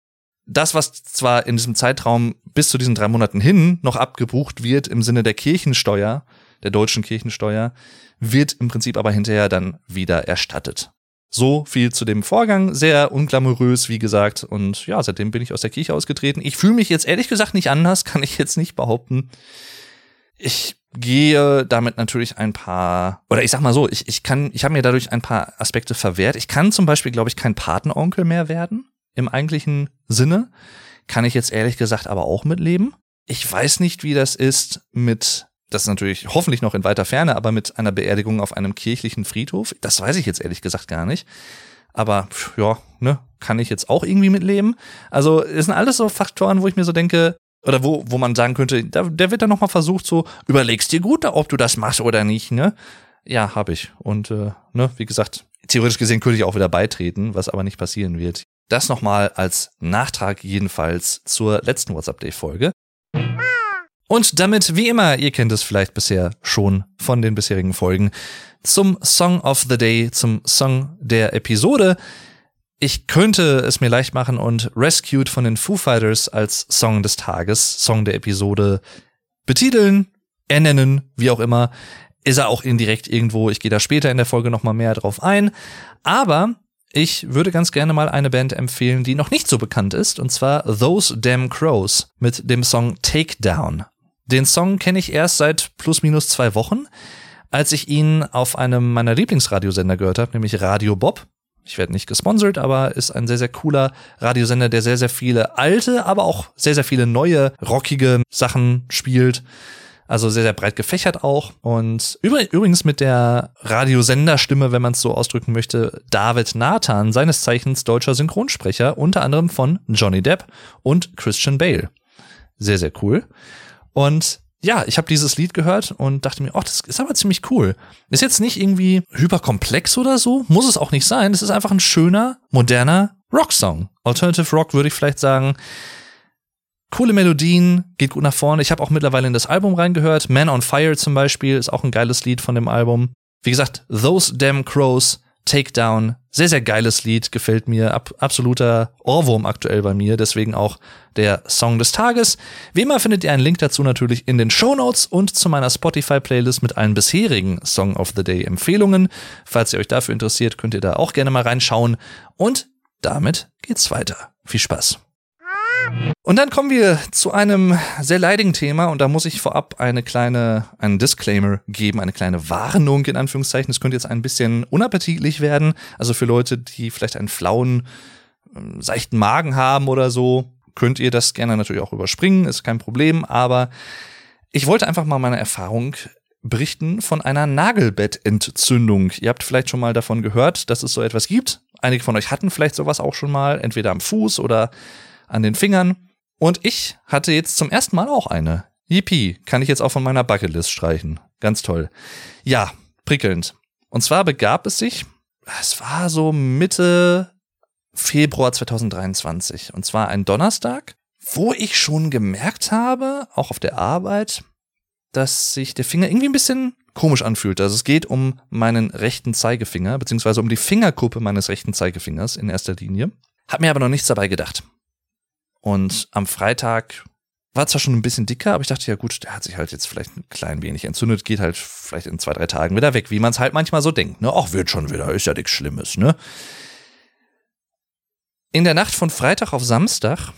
Das, was zwar in diesem Zeitraum bis zu diesen drei Monaten hin noch abgebucht wird im Sinne der Kirchensteuer, der deutschen Kirchensteuer, wird im Prinzip aber hinterher dann wieder erstattet. So viel zu dem Vorgang, sehr unglamourös, wie gesagt. Und ja, seitdem bin ich aus der Kirche ausgetreten. Ich fühle mich jetzt ehrlich gesagt nicht anders, [laughs] kann ich jetzt nicht behaupten. Ich gehe damit natürlich ein paar, oder ich sag mal so, ich, ich kann, ich habe mir dadurch ein paar Aspekte verwehrt. Ich kann zum Beispiel, glaube ich, kein Patenonkel mehr werden, im eigentlichen Sinne. Kann ich jetzt ehrlich gesagt aber auch mitleben. Ich weiß nicht, wie das ist mit das ist natürlich hoffentlich noch in weiter Ferne, aber mit einer Beerdigung auf einem kirchlichen Friedhof, das weiß ich jetzt ehrlich gesagt gar nicht. Aber ja, ne, kann ich jetzt auch irgendwie mitleben. Also es sind alles so Faktoren, wo ich mir so denke, oder wo, wo man sagen könnte, da, der wird dann nochmal versucht, so, überlegst dir gut, ob du das machst oder nicht, ne? Ja, habe ich. Und äh, ne, wie gesagt, theoretisch gesehen könnte ich auch wieder beitreten, was aber nicht passieren wird. Das nochmal als Nachtrag jedenfalls zur letzten WhatsApp-Day-Folge. Und damit, wie immer, ihr kennt es vielleicht bisher schon von den bisherigen Folgen, zum Song of the Day, zum Song der Episode. Ich könnte es mir leicht machen und Rescued von den Foo Fighters als Song des Tages, Song der Episode betiteln, ernennen, wie auch immer. Ist er auch indirekt irgendwo. Ich gehe da später in der Folge nochmal mehr drauf ein. Aber ich würde ganz gerne mal eine Band empfehlen, die noch nicht so bekannt ist, und zwar Those Damn Crows mit dem Song Takedown. Den Song kenne ich erst seit plus minus zwei Wochen, als ich ihn auf einem meiner Lieblingsradiosender gehört habe, nämlich Radio Bob ich werde nicht gesponsert, aber ist ein sehr, sehr cooler Radiosender, der sehr, sehr viele alte, aber auch sehr, sehr viele neue, rockige Sachen spielt. Also sehr, sehr breit gefächert auch. Und übrigens mit der Radiosenderstimme, wenn man es so ausdrücken möchte, David Nathan, seines Zeichens deutscher Synchronsprecher, unter anderem von Johnny Depp und Christian Bale. Sehr, sehr cool. Und ja, ich habe dieses Lied gehört und dachte mir, oh, das ist aber ziemlich cool. Ist jetzt nicht irgendwie hyperkomplex oder so, muss es auch nicht sein. Es ist einfach ein schöner, moderner Rocksong. Alternative Rock würde ich vielleicht sagen. Coole Melodien, geht gut nach vorne. Ich habe auch mittlerweile in das Album reingehört. Man on Fire zum Beispiel ist auch ein geiles Lied von dem Album. Wie gesagt, Those Damn Crows Takedown. Sehr, sehr geiles Lied, gefällt mir. Ab, absoluter Ohrwurm aktuell bei mir, deswegen auch der Song des Tages. Wie immer findet ihr einen Link dazu natürlich in den Show Notes und zu meiner Spotify-Playlist mit allen bisherigen Song of the Day Empfehlungen. Falls ihr euch dafür interessiert, könnt ihr da auch gerne mal reinschauen. Und damit geht's weiter. Viel Spaß. Und dann kommen wir zu einem sehr leidigen Thema und da muss ich vorab eine kleine, einen Disclaimer geben, eine kleine Warnung in Anführungszeichen. Es könnte jetzt ein bisschen unappetitlich werden. Also für Leute, die vielleicht einen flauen, ähm, seichten Magen haben oder so, könnt ihr das gerne natürlich auch überspringen, ist kein Problem. Aber ich wollte einfach mal meine Erfahrung berichten von einer Nagelbettentzündung. Ihr habt vielleicht schon mal davon gehört, dass es so etwas gibt. Einige von euch hatten vielleicht sowas auch schon mal, entweder am Fuß oder an den Fingern. Und ich hatte jetzt zum ersten Mal auch eine. Yippie, kann ich jetzt auch von meiner Bucketlist streichen. Ganz toll. Ja, prickelnd. Und zwar begab es sich, es war so Mitte Februar 2023. Und zwar ein Donnerstag, wo ich schon gemerkt habe, auch auf der Arbeit, dass sich der Finger irgendwie ein bisschen komisch anfühlt. Also es geht um meinen rechten Zeigefinger, beziehungsweise um die Fingerkuppe meines rechten Zeigefingers in erster Linie. Hab mir aber noch nichts dabei gedacht. Und am Freitag war zwar schon ein bisschen dicker, aber ich dachte, ja gut, der hat sich halt jetzt vielleicht ein klein wenig entzündet, geht halt vielleicht in zwei, drei Tagen wieder weg, wie man es halt manchmal so denkt. Ne? Ach, wird schon wieder, ist ja nichts Schlimmes, ne? In der Nacht von Freitag auf Samstag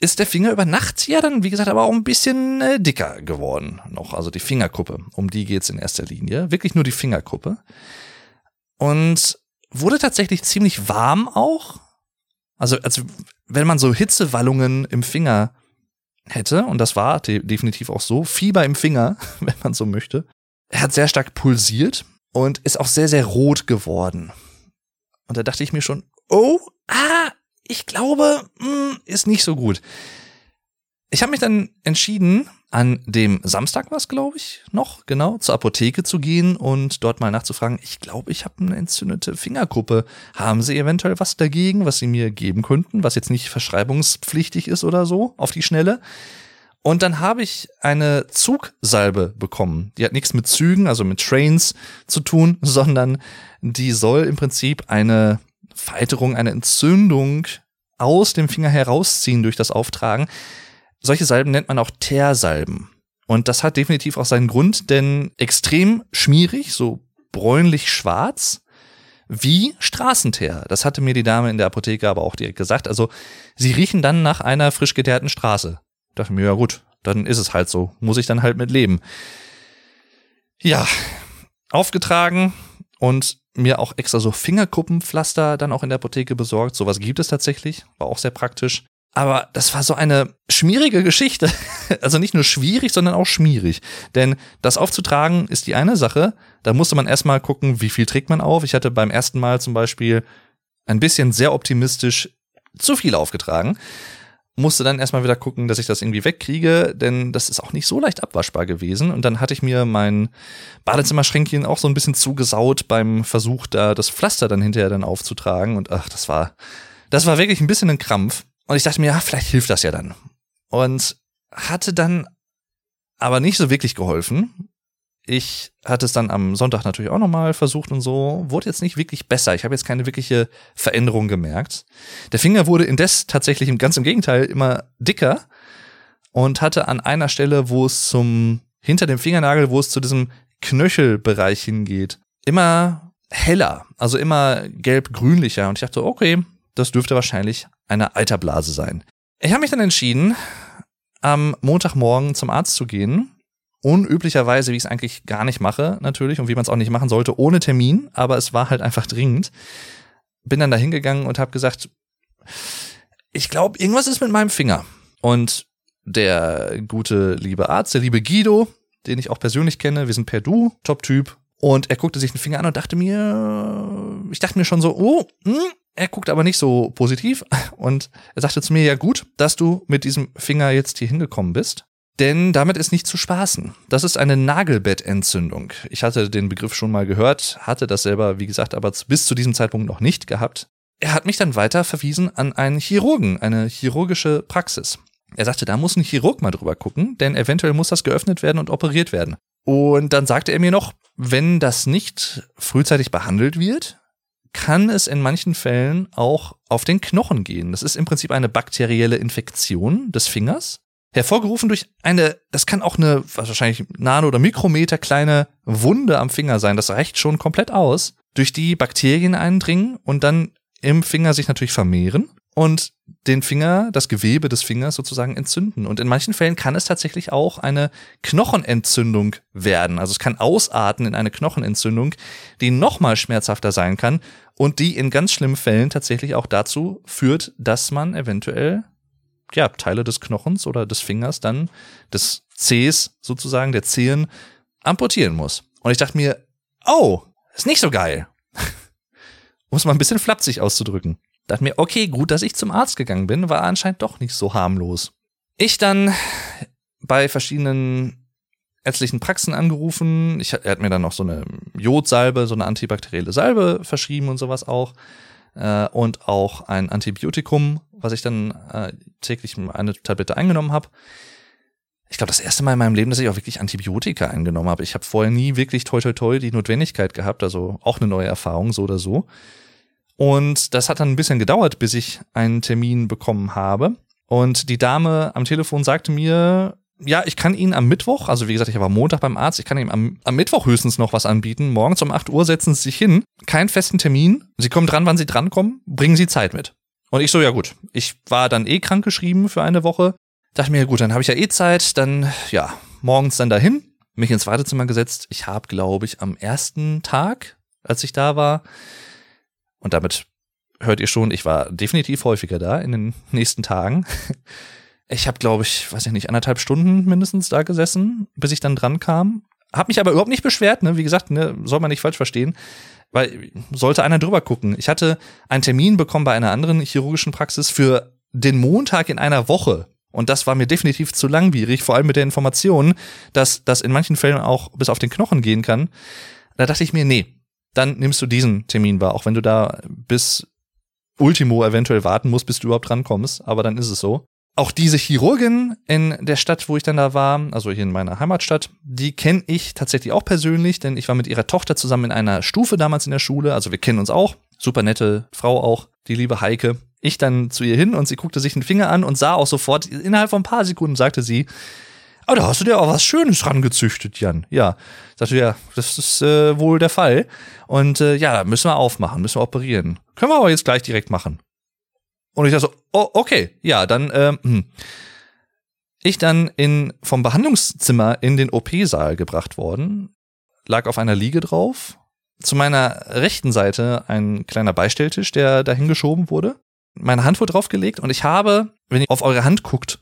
ist der Finger über Nacht ja dann, wie gesagt, aber auch ein bisschen äh, dicker geworden noch. Also die Fingerkuppe, um die geht's in erster Linie. Wirklich nur die Fingerkuppe. Und wurde tatsächlich ziemlich warm auch. Also, also wenn man so Hitzewallungen im Finger hätte, und das war de definitiv auch so, Fieber im Finger, [laughs] wenn man so möchte, er hat sehr stark pulsiert und ist auch sehr, sehr rot geworden. Und da dachte ich mir schon, oh, ah, ich glaube, hm, ist nicht so gut. Ich habe mich dann entschieden, an dem Samstag war es, glaube ich, noch, genau, zur Apotheke zu gehen und dort mal nachzufragen, ich glaube, ich habe eine entzündete Fingerkuppe. Haben Sie eventuell was dagegen, was Sie mir geben könnten, was jetzt nicht verschreibungspflichtig ist oder so, auf die Schnelle? Und dann habe ich eine Zugsalbe bekommen. Die hat nichts mit Zügen, also mit Trains zu tun, [laughs] sondern die soll im Prinzip eine Falterung, eine Entzündung aus dem Finger herausziehen durch das Auftragen. Solche Salben nennt man auch Teersalben. Und das hat definitiv auch seinen Grund, denn extrem schmierig, so bräunlich schwarz, wie Straßenteer. Das hatte mir die Dame in der Apotheke aber auch direkt gesagt. Also sie riechen dann nach einer frisch geteerten Straße. Ich dachte mir, ja gut, dann ist es halt so. Muss ich dann halt mit leben. Ja, aufgetragen und mir auch extra so Fingerkuppenpflaster dann auch in der Apotheke besorgt. Sowas gibt es tatsächlich, war auch sehr praktisch. Aber das war so eine schmierige Geschichte. [laughs] Also nicht nur schwierig, sondern auch schmierig. Denn das aufzutragen ist die eine Sache. Da musste man erstmal gucken, wie viel trägt man auf. Ich hatte beim ersten Mal zum Beispiel ein bisschen sehr optimistisch zu viel aufgetragen. Musste dann erstmal wieder gucken, dass ich das irgendwie wegkriege, denn das ist auch nicht so leicht abwaschbar gewesen. Und dann hatte ich mir mein Badezimmerschränkchen auch so ein bisschen zugesaut beim Versuch, da das Pflaster dann hinterher dann aufzutragen. Und ach, das war, das war wirklich ein bisschen ein Krampf. Und ich dachte mir, ja, vielleicht hilft das ja dann. Und hatte dann aber nicht so wirklich geholfen. Ich hatte es dann am Sonntag natürlich auch nochmal versucht und so. Wurde jetzt nicht wirklich besser. Ich habe jetzt keine wirkliche Veränderung gemerkt. Der Finger wurde indes tatsächlich ganz im Gegenteil immer dicker und hatte an einer Stelle, wo es zum, hinter dem Fingernagel, wo es zu diesem Knöchelbereich hingeht, immer heller, also immer gelb-grünlicher. Und ich dachte, okay, das dürfte wahrscheinlich eine Eiterblase sein. Ich habe mich dann entschieden, am Montagmorgen zum Arzt zu gehen. Unüblicherweise, wie ich es eigentlich gar nicht mache, natürlich, und wie man es auch nicht machen sollte, ohne Termin, aber es war halt einfach dringend. Bin dann da hingegangen und habe gesagt, ich glaube, irgendwas ist mit meinem Finger. Und der gute liebe Arzt, der liebe Guido, den ich auch persönlich kenne, wir sind per Du, Top-Typ. Und er guckte sich den Finger an und dachte mir, ich dachte mir schon so, oh, hm, er guckt aber nicht so positiv [laughs] und er sagte zu mir, ja gut, dass du mit diesem Finger jetzt hier hingekommen bist. Denn damit ist nicht zu spaßen. Das ist eine Nagelbettentzündung. Ich hatte den Begriff schon mal gehört, hatte das selber, wie gesagt, aber bis zu diesem Zeitpunkt noch nicht gehabt. Er hat mich dann weiter verwiesen an einen Chirurgen, eine chirurgische Praxis. Er sagte, da muss ein Chirurg mal drüber gucken, denn eventuell muss das geöffnet werden und operiert werden. Und dann sagte er mir noch, wenn das nicht frühzeitig behandelt wird, kann es in manchen Fällen auch auf den Knochen gehen. Das ist im Prinzip eine bakterielle Infektion des Fingers, hervorgerufen durch eine, das kann auch eine wahrscheinlich Nano- oder Mikrometer kleine Wunde am Finger sein. Das reicht schon komplett aus, durch die Bakterien eindringen und dann im Finger sich natürlich vermehren und den Finger, das Gewebe des Fingers sozusagen entzünden. Und in manchen Fällen kann es tatsächlich auch eine Knochenentzündung werden. Also es kann ausarten in eine Knochenentzündung, die nochmal schmerzhafter sein kann und die in ganz schlimmen Fällen tatsächlich auch dazu führt, dass man eventuell ja, Teile des Knochens oder des Fingers dann, des Zehs sozusagen, der Zehen, amputieren muss. Und ich dachte mir, oh, ist nicht so geil. Muss man ein bisschen flapsig auszudrücken. Dachte mir, okay, gut, dass ich zum Arzt gegangen bin, war anscheinend doch nicht so harmlos. Ich dann bei verschiedenen ärztlichen Praxen angerufen. Ich, er hat mir dann noch so eine Jodsalbe, so eine antibakterielle Salbe verschrieben und sowas auch. Äh, und auch ein Antibiotikum, was ich dann äh, täglich eine Tablette eingenommen habe. Ich glaube, das erste Mal in meinem Leben, dass ich auch wirklich Antibiotika eingenommen habe. Ich habe vorher nie wirklich toi toi toi die Notwendigkeit gehabt, also auch eine neue Erfahrung, so oder so. Und das hat dann ein bisschen gedauert, bis ich einen Termin bekommen habe. Und die Dame am Telefon sagte mir, ja, ich kann Ihnen am Mittwoch, also wie gesagt, ich war Montag beim Arzt, ich kann Ihnen am, am Mittwoch höchstens noch was anbieten. Morgens um 8 Uhr setzen Sie sich hin, keinen festen Termin. Sie kommen dran, wann Sie drankommen, bringen Sie Zeit mit. Und ich so, ja gut. Ich war dann eh krank geschrieben für eine Woche. Dachte mir, gut, dann habe ich ja eh Zeit, dann, ja, morgens dann dahin, mich ins Wartezimmer gesetzt. Ich habe, glaube ich, am ersten Tag, als ich da war, und damit hört ihr schon, ich war definitiv häufiger da in den nächsten Tagen. Ich habe, glaube ich, weiß ich nicht, anderthalb Stunden mindestens da gesessen, bis ich dann dran kam. Hab mich aber überhaupt nicht beschwert, ne? Wie gesagt, ne, soll man nicht falsch verstehen. Weil sollte einer drüber gucken. Ich hatte einen Termin bekommen bei einer anderen chirurgischen Praxis für den Montag in einer Woche. Und das war mir definitiv zu langwierig, vor allem mit der Information, dass das in manchen Fällen auch bis auf den Knochen gehen kann. Da dachte ich mir, nee, dann nimmst du diesen Termin wahr, auch wenn du da bis Ultimo eventuell warten musst, bis du überhaupt rankommst, aber dann ist es so. Auch diese Chirurgin in der Stadt, wo ich dann da war, also hier in meiner Heimatstadt, die kenne ich tatsächlich auch persönlich, denn ich war mit ihrer Tochter zusammen in einer Stufe damals in der Schule, also wir kennen uns auch. Super nette Frau auch, die liebe Heike. Ich dann zu ihr hin und sie guckte sich den Finger an und sah auch sofort, innerhalb von ein paar Sekunden sagte sie, Ah, da hast du dir auch was Schönes rangezüchtet, Jan. Ja, sagte ja, das ist äh, wohl der Fall. Und äh, ja, müssen wir aufmachen, müssen wir operieren. Können wir aber jetzt gleich direkt machen. Und ich dachte so, oh, okay, ja, dann, ähm, hm. ich dann in, vom Behandlungszimmer in den OP-Saal gebracht worden, lag auf einer Liege drauf. Zu meiner rechten Seite ein kleiner Beistelltisch, der dahin geschoben wurde. Meine Hand wurde draufgelegt und ich habe wenn ihr auf eure Hand guckt,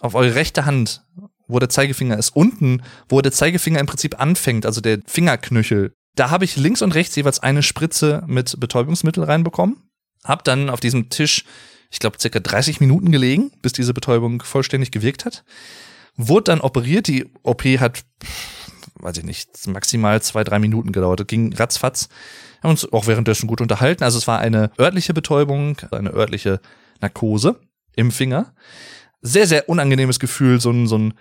auf eure rechte Hand, wo der Zeigefinger ist, unten, wo der Zeigefinger im Prinzip anfängt, also der Fingerknöchel, da habe ich links und rechts jeweils eine Spritze mit Betäubungsmittel reinbekommen. Hab dann auf diesem Tisch, ich glaube, circa 30 Minuten gelegen, bis diese Betäubung vollständig gewirkt hat. Wurde dann operiert. Die OP hat, weiß ich nicht, maximal zwei, drei Minuten gedauert. Ging ratzfatz. Haben uns auch währenddessen gut unterhalten. Also es war eine örtliche Betäubung, eine örtliche Narkose im Finger. Sehr, sehr unangenehmes Gefühl, so ein, so ein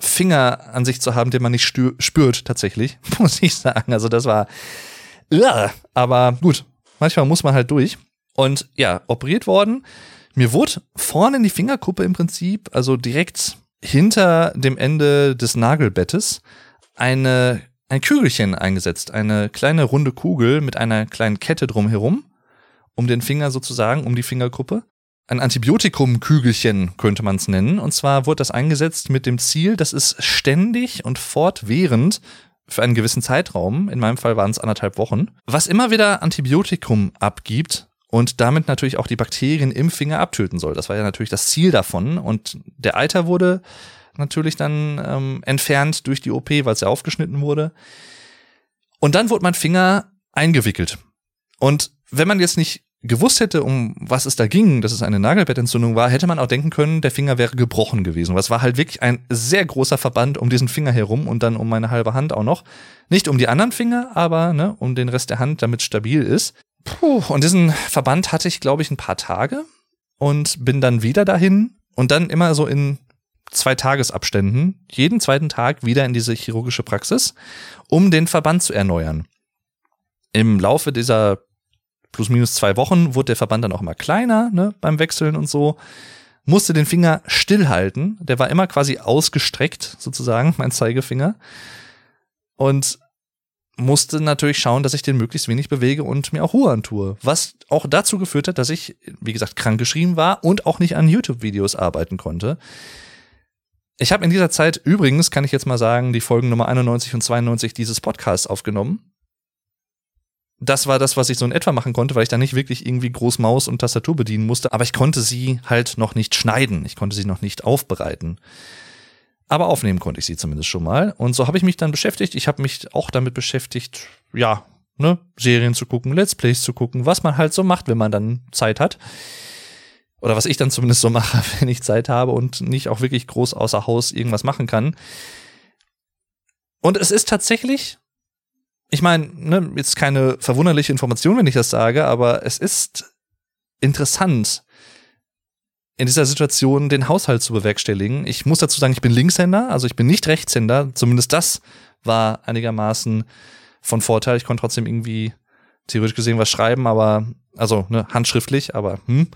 Finger an sich zu haben, den man nicht spürt, tatsächlich, [laughs] muss ich sagen. Also das war, aber gut, manchmal muss man halt durch. Und ja, operiert worden. Mir wurde vorne in die Fingerkuppe im Prinzip, also direkt hinter dem Ende des Nagelbettes, eine, ein Kügelchen eingesetzt. Eine kleine runde Kugel mit einer kleinen Kette drumherum, um den Finger sozusagen, um die Fingerkuppe ein Antibiotikum-Kügelchen könnte man es nennen. Und zwar wurde das eingesetzt mit dem Ziel, dass es ständig und fortwährend für einen gewissen Zeitraum, in meinem Fall waren es anderthalb Wochen, was immer wieder Antibiotikum abgibt und damit natürlich auch die Bakterien im Finger abtöten soll. Das war ja natürlich das Ziel davon. Und der Eiter wurde natürlich dann ähm, entfernt durch die OP, weil es ja aufgeschnitten wurde. Und dann wurde mein Finger eingewickelt. Und wenn man jetzt nicht gewusst hätte, um was es da ging, dass es eine Nagelbettentzündung war, hätte man auch denken können, der Finger wäre gebrochen gewesen. Was war halt wirklich ein sehr großer Verband um diesen Finger herum und dann um meine halbe Hand auch noch. Nicht um die anderen Finger, aber ne, um den Rest der Hand, damit stabil ist. Puh, und diesen Verband hatte ich, glaube ich, ein paar Tage und bin dann wieder dahin und dann immer so in zwei Tagesabständen, jeden zweiten Tag wieder in diese chirurgische Praxis, um den Verband zu erneuern. Im Laufe dieser plus minus zwei Wochen wurde der Verband dann auch immer kleiner, ne, beim Wechseln und so. Musste den Finger stillhalten. Der war immer quasi ausgestreckt, sozusagen, [laughs] mein Zeigefinger. Und musste natürlich schauen, dass ich den möglichst wenig bewege und mir auch Ruhe antue. Was auch dazu geführt hat, dass ich, wie gesagt, krankgeschrieben war und auch nicht an YouTube-Videos arbeiten konnte. Ich habe in dieser Zeit übrigens, kann ich jetzt mal sagen, die Folgen Nummer 91 und 92 dieses Podcasts aufgenommen das war das, was ich so in etwa machen konnte, weil ich da nicht wirklich irgendwie groß Maus und Tastatur bedienen musste. Aber ich konnte sie halt noch nicht schneiden. Ich konnte sie noch nicht aufbereiten. Aber aufnehmen konnte ich sie zumindest schon mal. Und so habe ich mich dann beschäftigt. Ich habe mich auch damit beschäftigt, ja, ne, Serien zu gucken, Let's Plays zu gucken, was man halt so macht, wenn man dann Zeit hat. Oder was ich dann zumindest so mache, [laughs] wenn ich Zeit habe und nicht auch wirklich groß außer Haus irgendwas machen kann. Und es ist tatsächlich ich meine, ne, jetzt keine verwunderliche Information, wenn ich das sage, aber es ist interessant, in dieser Situation den Haushalt zu bewerkstelligen. Ich muss dazu sagen, ich bin Linkshänder, also ich bin nicht Rechtshänder. Zumindest das war einigermaßen von Vorteil. Ich konnte trotzdem irgendwie theoretisch gesehen was schreiben, aber also ne, handschriftlich, aber hm.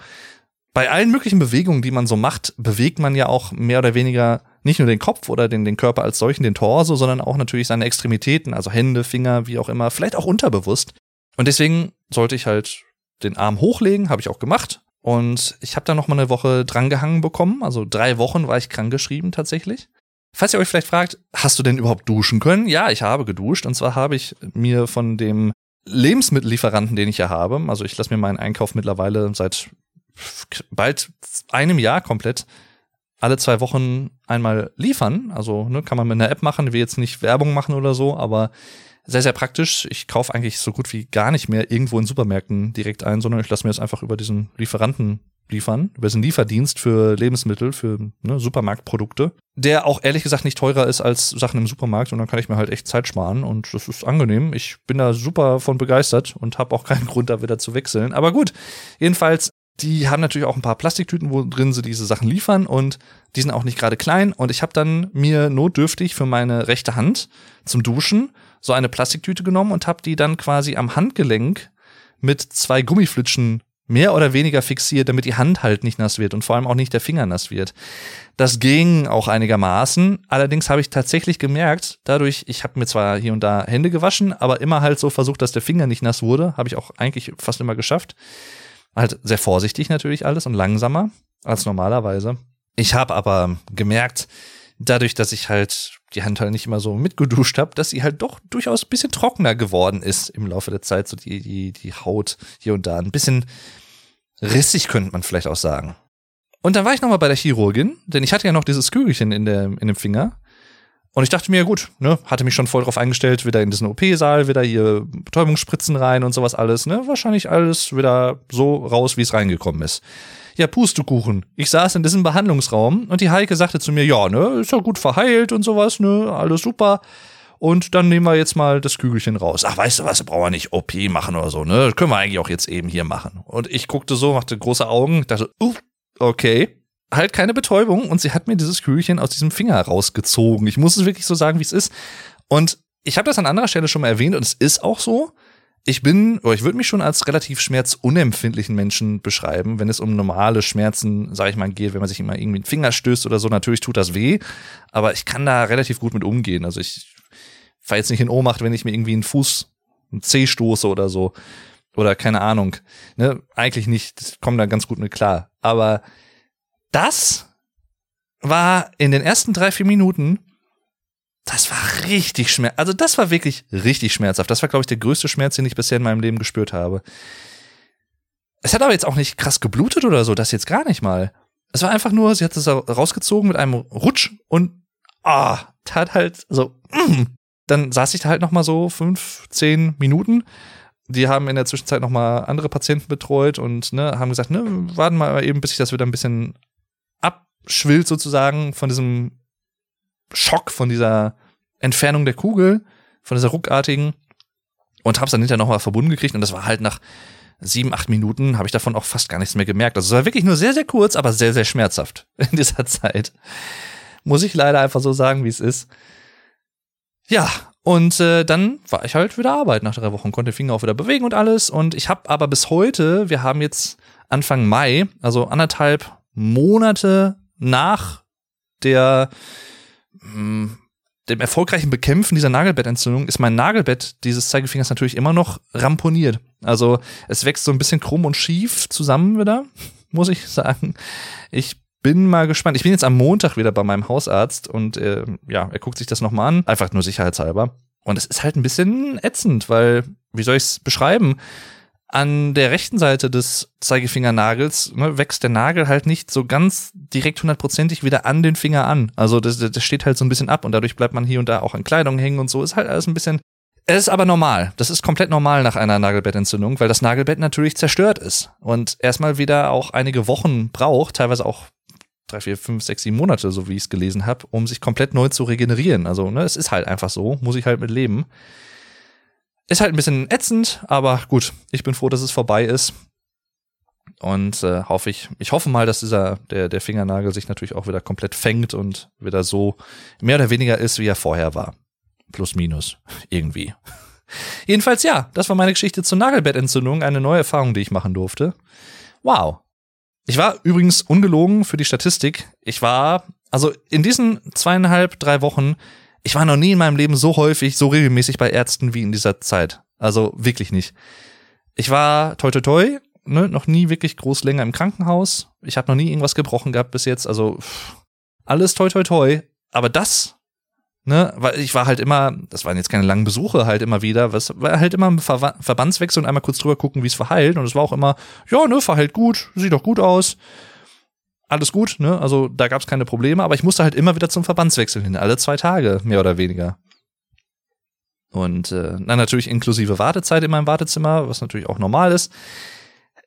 Bei allen möglichen Bewegungen, die man so macht, bewegt man ja auch mehr oder weniger nicht nur den Kopf oder den, den Körper als solchen, den Torso, sondern auch natürlich seine Extremitäten, also Hände, Finger, wie auch immer, vielleicht auch unterbewusst. Und deswegen sollte ich halt den Arm hochlegen, habe ich auch gemacht. Und ich habe da noch mal eine Woche drangehangen bekommen. Also drei Wochen war ich krankgeschrieben tatsächlich. Falls ihr euch vielleicht fragt, hast du denn überhaupt duschen können? Ja, ich habe geduscht. Und zwar habe ich mir von dem Lebensmittellieferanten, den ich ja habe, also ich lasse mir meinen Einkauf mittlerweile seit bald einem Jahr komplett alle zwei Wochen einmal liefern. Also ne, kann man mit einer App machen, will jetzt nicht Werbung machen oder so, aber sehr, sehr praktisch. Ich kaufe eigentlich so gut wie gar nicht mehr irgendwo in Supermärkten direkt ein, sondern ich lasse mir das einfach über diesen Lieferanten liefern, über diesen Lieferdienst für Lebensmittel, für ne, Supermarktprodukte, der auch ehrlich gesagt nicht teurer ist als Sachen im Supermarkt und dann kann ich mir halt echt Zeit sparen und das ist angenehm. Ich bin da super von begeistert und habe auch keinen [laughs] Grund, da wieder zu wechseln. Aber gut, jedenfalls die haben natürlich auch ein paar Plastiktüten, wo drin sie diese Sachen liefern und die sind auch nicht gerade klein. Und ich habe dann mir notdürftig für meine rechte Hand zum Duschen so eine Plastiktüte genommen und habe die dann quasi am Handgelenk mit zwei Gummiflitschen mehr oder weniger fixiert, damit die Hand halt nicht nass wird und vor allem auch nicht der Finger nass wird. Das ging auch einigermaßen. Allerdings habe ich tatsächlich gemerkt, dadurch, ich habe mir zwar hier und da Hände gewaschen, aber immer halt so versucht, dass der Finger nicht nass wurde. Habe ich auch eigentlich fast immer geschafft. Halt sehr vorsichtig natürlich alles und langsamer als normalerweise. Ich habe aber gemerkt, dadurch, dass ich halt die Hand halt nicht immer so mitgeduscht habe, dass sie halt doch durchaus ein bisschen trockener geworden ist im Laufe der Zeit. So die, die, die Haut hier und da. Ein bisschen rissig könnte man vielleicht auch sagen. Und dann war ich nochmal bei der Chirurgin, denn ich hatte ja noch dieses Kügelchen in, der, in dem Finger. Und ich dachte mir, gut, ne, hatte mich schon voll drauf eingestellt, wieder in diesen OP-Saal, wieder hier Betäubungsspritzen rein und sowas alles, ne? Wahrscheinlich alles wieder so raus, wie es reingekommen ist. Ja, Pustekuchen. Ich saß in diesem Behandlungsraum und die Heike sagte zu mir, ja, ne, ist ja gut verheilt und sowas, ne, alles super. Und dann nehmen wir jetzt mal das Kügelchen raus. Ach, weißt du was, brauchen wir nicht OP machen oder so, ne? Können wir eigentlich auch jetzt eben hier machen. Und ich guckte so, machte große Augen, dachte, uh, okay halt keine Betäubung und sie hat mir dieses Kügelchen aus diesem Finger rausgezogen. Ich muss es wirklich so sagen, wie es ist. Und ich habe das an anderer Stelle schon mal erwähnt und es ist auch so. Ich bin, oder ich würde mich schon als relativ schmerzunempfindlichen Menschen beschreiben, wenn es um normale Schmerzen, sage ich mal, geht, wenn man sich immer irgendwie einen Finger stößt oder so. Natürlich tut das weh, aber ich kann da relativ gut mit umgehen. Also ich fahre jetzt nicht in Ohnmacht, wenn ich mir irgendwie einen Fuß, einen Zeh stoße oder so. Oder keine Ahnung. Ne? Eigentlich nicht. Ich komme da ganz gut mit klar. Aber das war in den ersten drei, vier Minuten, das war richtig schmerz. Also das war wirklich richtig schmerzhaft. Das war, glaube ich, der größte Schmerz, den ich bisher in meinem Leben gespürt habe. Es hat aber jetzt auch nicht krass geblutet oder so, das jetzt gar nicht mal. Es war einfach nur, sie hat es rausgezogen mit einem Rutsch und ah, tat halt so. Mm. Dann saß ich da halt noch mal so fünf, zehn Minuten. Die haben in der Zwischenzeit noch mal andere Patienten betreut und ne, haben gesagt, ne, warten mal eben, bis sich das wieder ein bisschen abschwillt sozusagen von diesem Schock, von dieser Entfernung der Kugel, von dieser ruckartigen und hab's dann hinterher nochmal verbunden gekriegt und das war halt nach sieben, acht Minuten habe ich davon auch fast gar nichts mehr gemerkt. Also es war wirklich nur sehr, sehr kurz, aber sehr, sehr schmerzhaft [laughs] in dieser Zeit. Muss ich leider einfach so sagen, wie es ist. Ja, und äh, dann war ich halt wieder Arbeit nach drei Wochen, konnte den Finger auch wieder bewegen und alles. Und ich habe aber bis heute, wir haben jetzt Anfang Mai, also anderthalb Monate nach der mh, mm, dem erfolgreichen Bekämpfen dieser Nagelbettentzündung ist mein Nagelbett dieses Zeigefingers natürlich immer noch ramponiert. Also es wächst so ein bisschen krumm und schief zusammen wieder, [laughs] muss ich sagen. Ich bin mal gespannt. Ich bin jetzt am Montag wieder bei meinem Hausarzt und äh, ja, er guckt sich das nochmal an, einfach nur sicherheitshalber. Und es ist halt ein bisschen ätzend, weil, wie soll ich es beschreiben? An der rechten Seite des Zeigefingernagels ne, wächst der Nagel halt nicht so ganz direkt hundertprozentig wieder an den Finger an. Also das, das steht halt so ein bisschen ab und dadurch bleibt man hier und da auch an Kleidung hängen und so. Ist halt alles ein bisschen. Es ist aber normal. Das ist komplett normal nach einer Nagelbettentzündung, weil das Nagelbett natürlich zerstört ist und erstmal wieder auch einige Wochen braucht, teilweise auch drei, vier, fünf, sechs, sieben Monate, so wie ich es gelesen habe, um sich komplett neu zu regenerieren. Also, ne, es ist halt einfach so, muss ich halt mit leben. Ist halt ein bisschen ätzend, aber gut, ich bin froh, dass es vorbei ist. Und äh, hoffe ich, ich hoffe mal, dass dieser, der, der Fingernagel sich natürlich auch wieder komplett fängt und wieder so mehr oder weniger ist, wie er vorher war. Plus minus. Irgendwie. [laughs] Jedenfalls ja, das war meine Geschichte zur Nagelbettentzündung, eine neue Erfahrung, die ich machen durfte. Wow. Ich war übrigens ungelogen für die Statistik. Ich war, also in diesen zweieinhalb, drei Wochen ich war noch nie in meinem Leben so häufig, so regelmäßig bei Ärzten wie in dieser Zeit. Also wirklich nicht. Ich war toi toi toi, ne, noch nie wirklich groß länger im Krankenhaus. Ich habe noch nie irgendwas gebrochen gehabt bis jetzt. Also pff, alles toi toi toi. Aber das, ne, weil ich war halt immer, das waren jetzt keine langen Besuche halt immer wieder, was war halt immer ein Ver Verbandswechsel und einmal kurz drüber gucken, wie es verheilt. Und es war auch immer, ja, ne, verheilt gut, sieht doch gut aus alles gut, ne? Also da gab es keine Probleme, aber ich musste halt immer wieder zum Verbandswechsel hin, alle zwei Tage, mehr oder weniger. Und äh, dann natürlich inklusive Wartezeit in meinem Wartezimmer, was natürlich auch normal ist.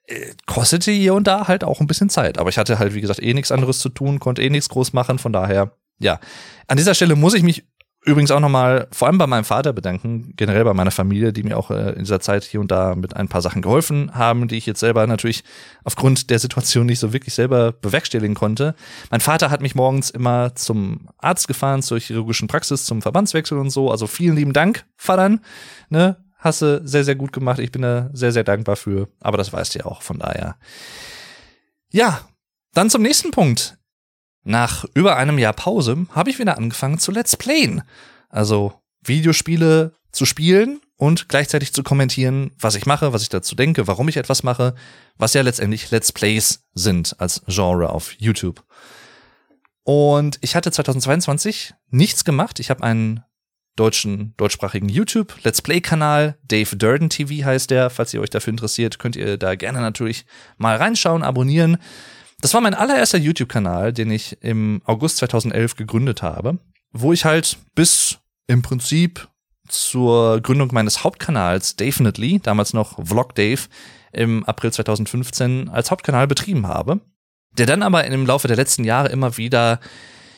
Äh, kostete hier und da halt auch ein bisschen Zeit. Aber ich hatte halt, wie gesagt, eh nichts anderes zu tun, konnte eh nichts groß machen. Von daher, ja. An dieser Stelle muss ich mich übrigens auch nochmal vor allem bei meinem Vater bedanken, generell bei meiner Familie, die mir auch äh, in dieser Zeit hier und da mit ein paar Sachen geholfen haben, die ich jetzt selber natürlich aufgrund der Situation nicht so wirklich selber bewerkstelligen konnte. Mein Vater hat mich morgens immer zum Arzt gefahren, zur chirurgischen Praxis, zum Verbandswechsel und so. Also vielen lieben Dank, Vatern. Ne? Hast du sehr, sehr gut gemacht. Ich bin da sehr, sehr dankbar für. Aber das weißt du ja auch, von daher. Ja, dann zum nächsten Punkt. Nach über einem Jahr Pause habe ich wieder angefangen zu Let's Playen. Also Videospiele zu spielen und gleichzeitig zu kommentieren, was ich mache, was ich dazu denke, warum ich etwas mache, was ja letztendlich Let's Plays sind als Genre auf YouTube. Und ich hatte 2022 nichts gemacht. Ich habe einen deutschen, deutschsprachigen YouTube Let's Play Kanal. Dave Durden TV heißt der. Falls ihr euch dafür interessiert, könnt ihr da gerne natürlich mal reinschauen, abonnieren. Das war mein allererster YouTube-Kanal, den ich im August 2011 gegründet habe, wo ich halt bis im Prinzip zur Gründung meines Hauptkanals Definitely, damals noch Vlog Dave, im April 2015 als Hauptkanal betrieben habe, der dann aber im Laufe der letzten Jahre immer wieder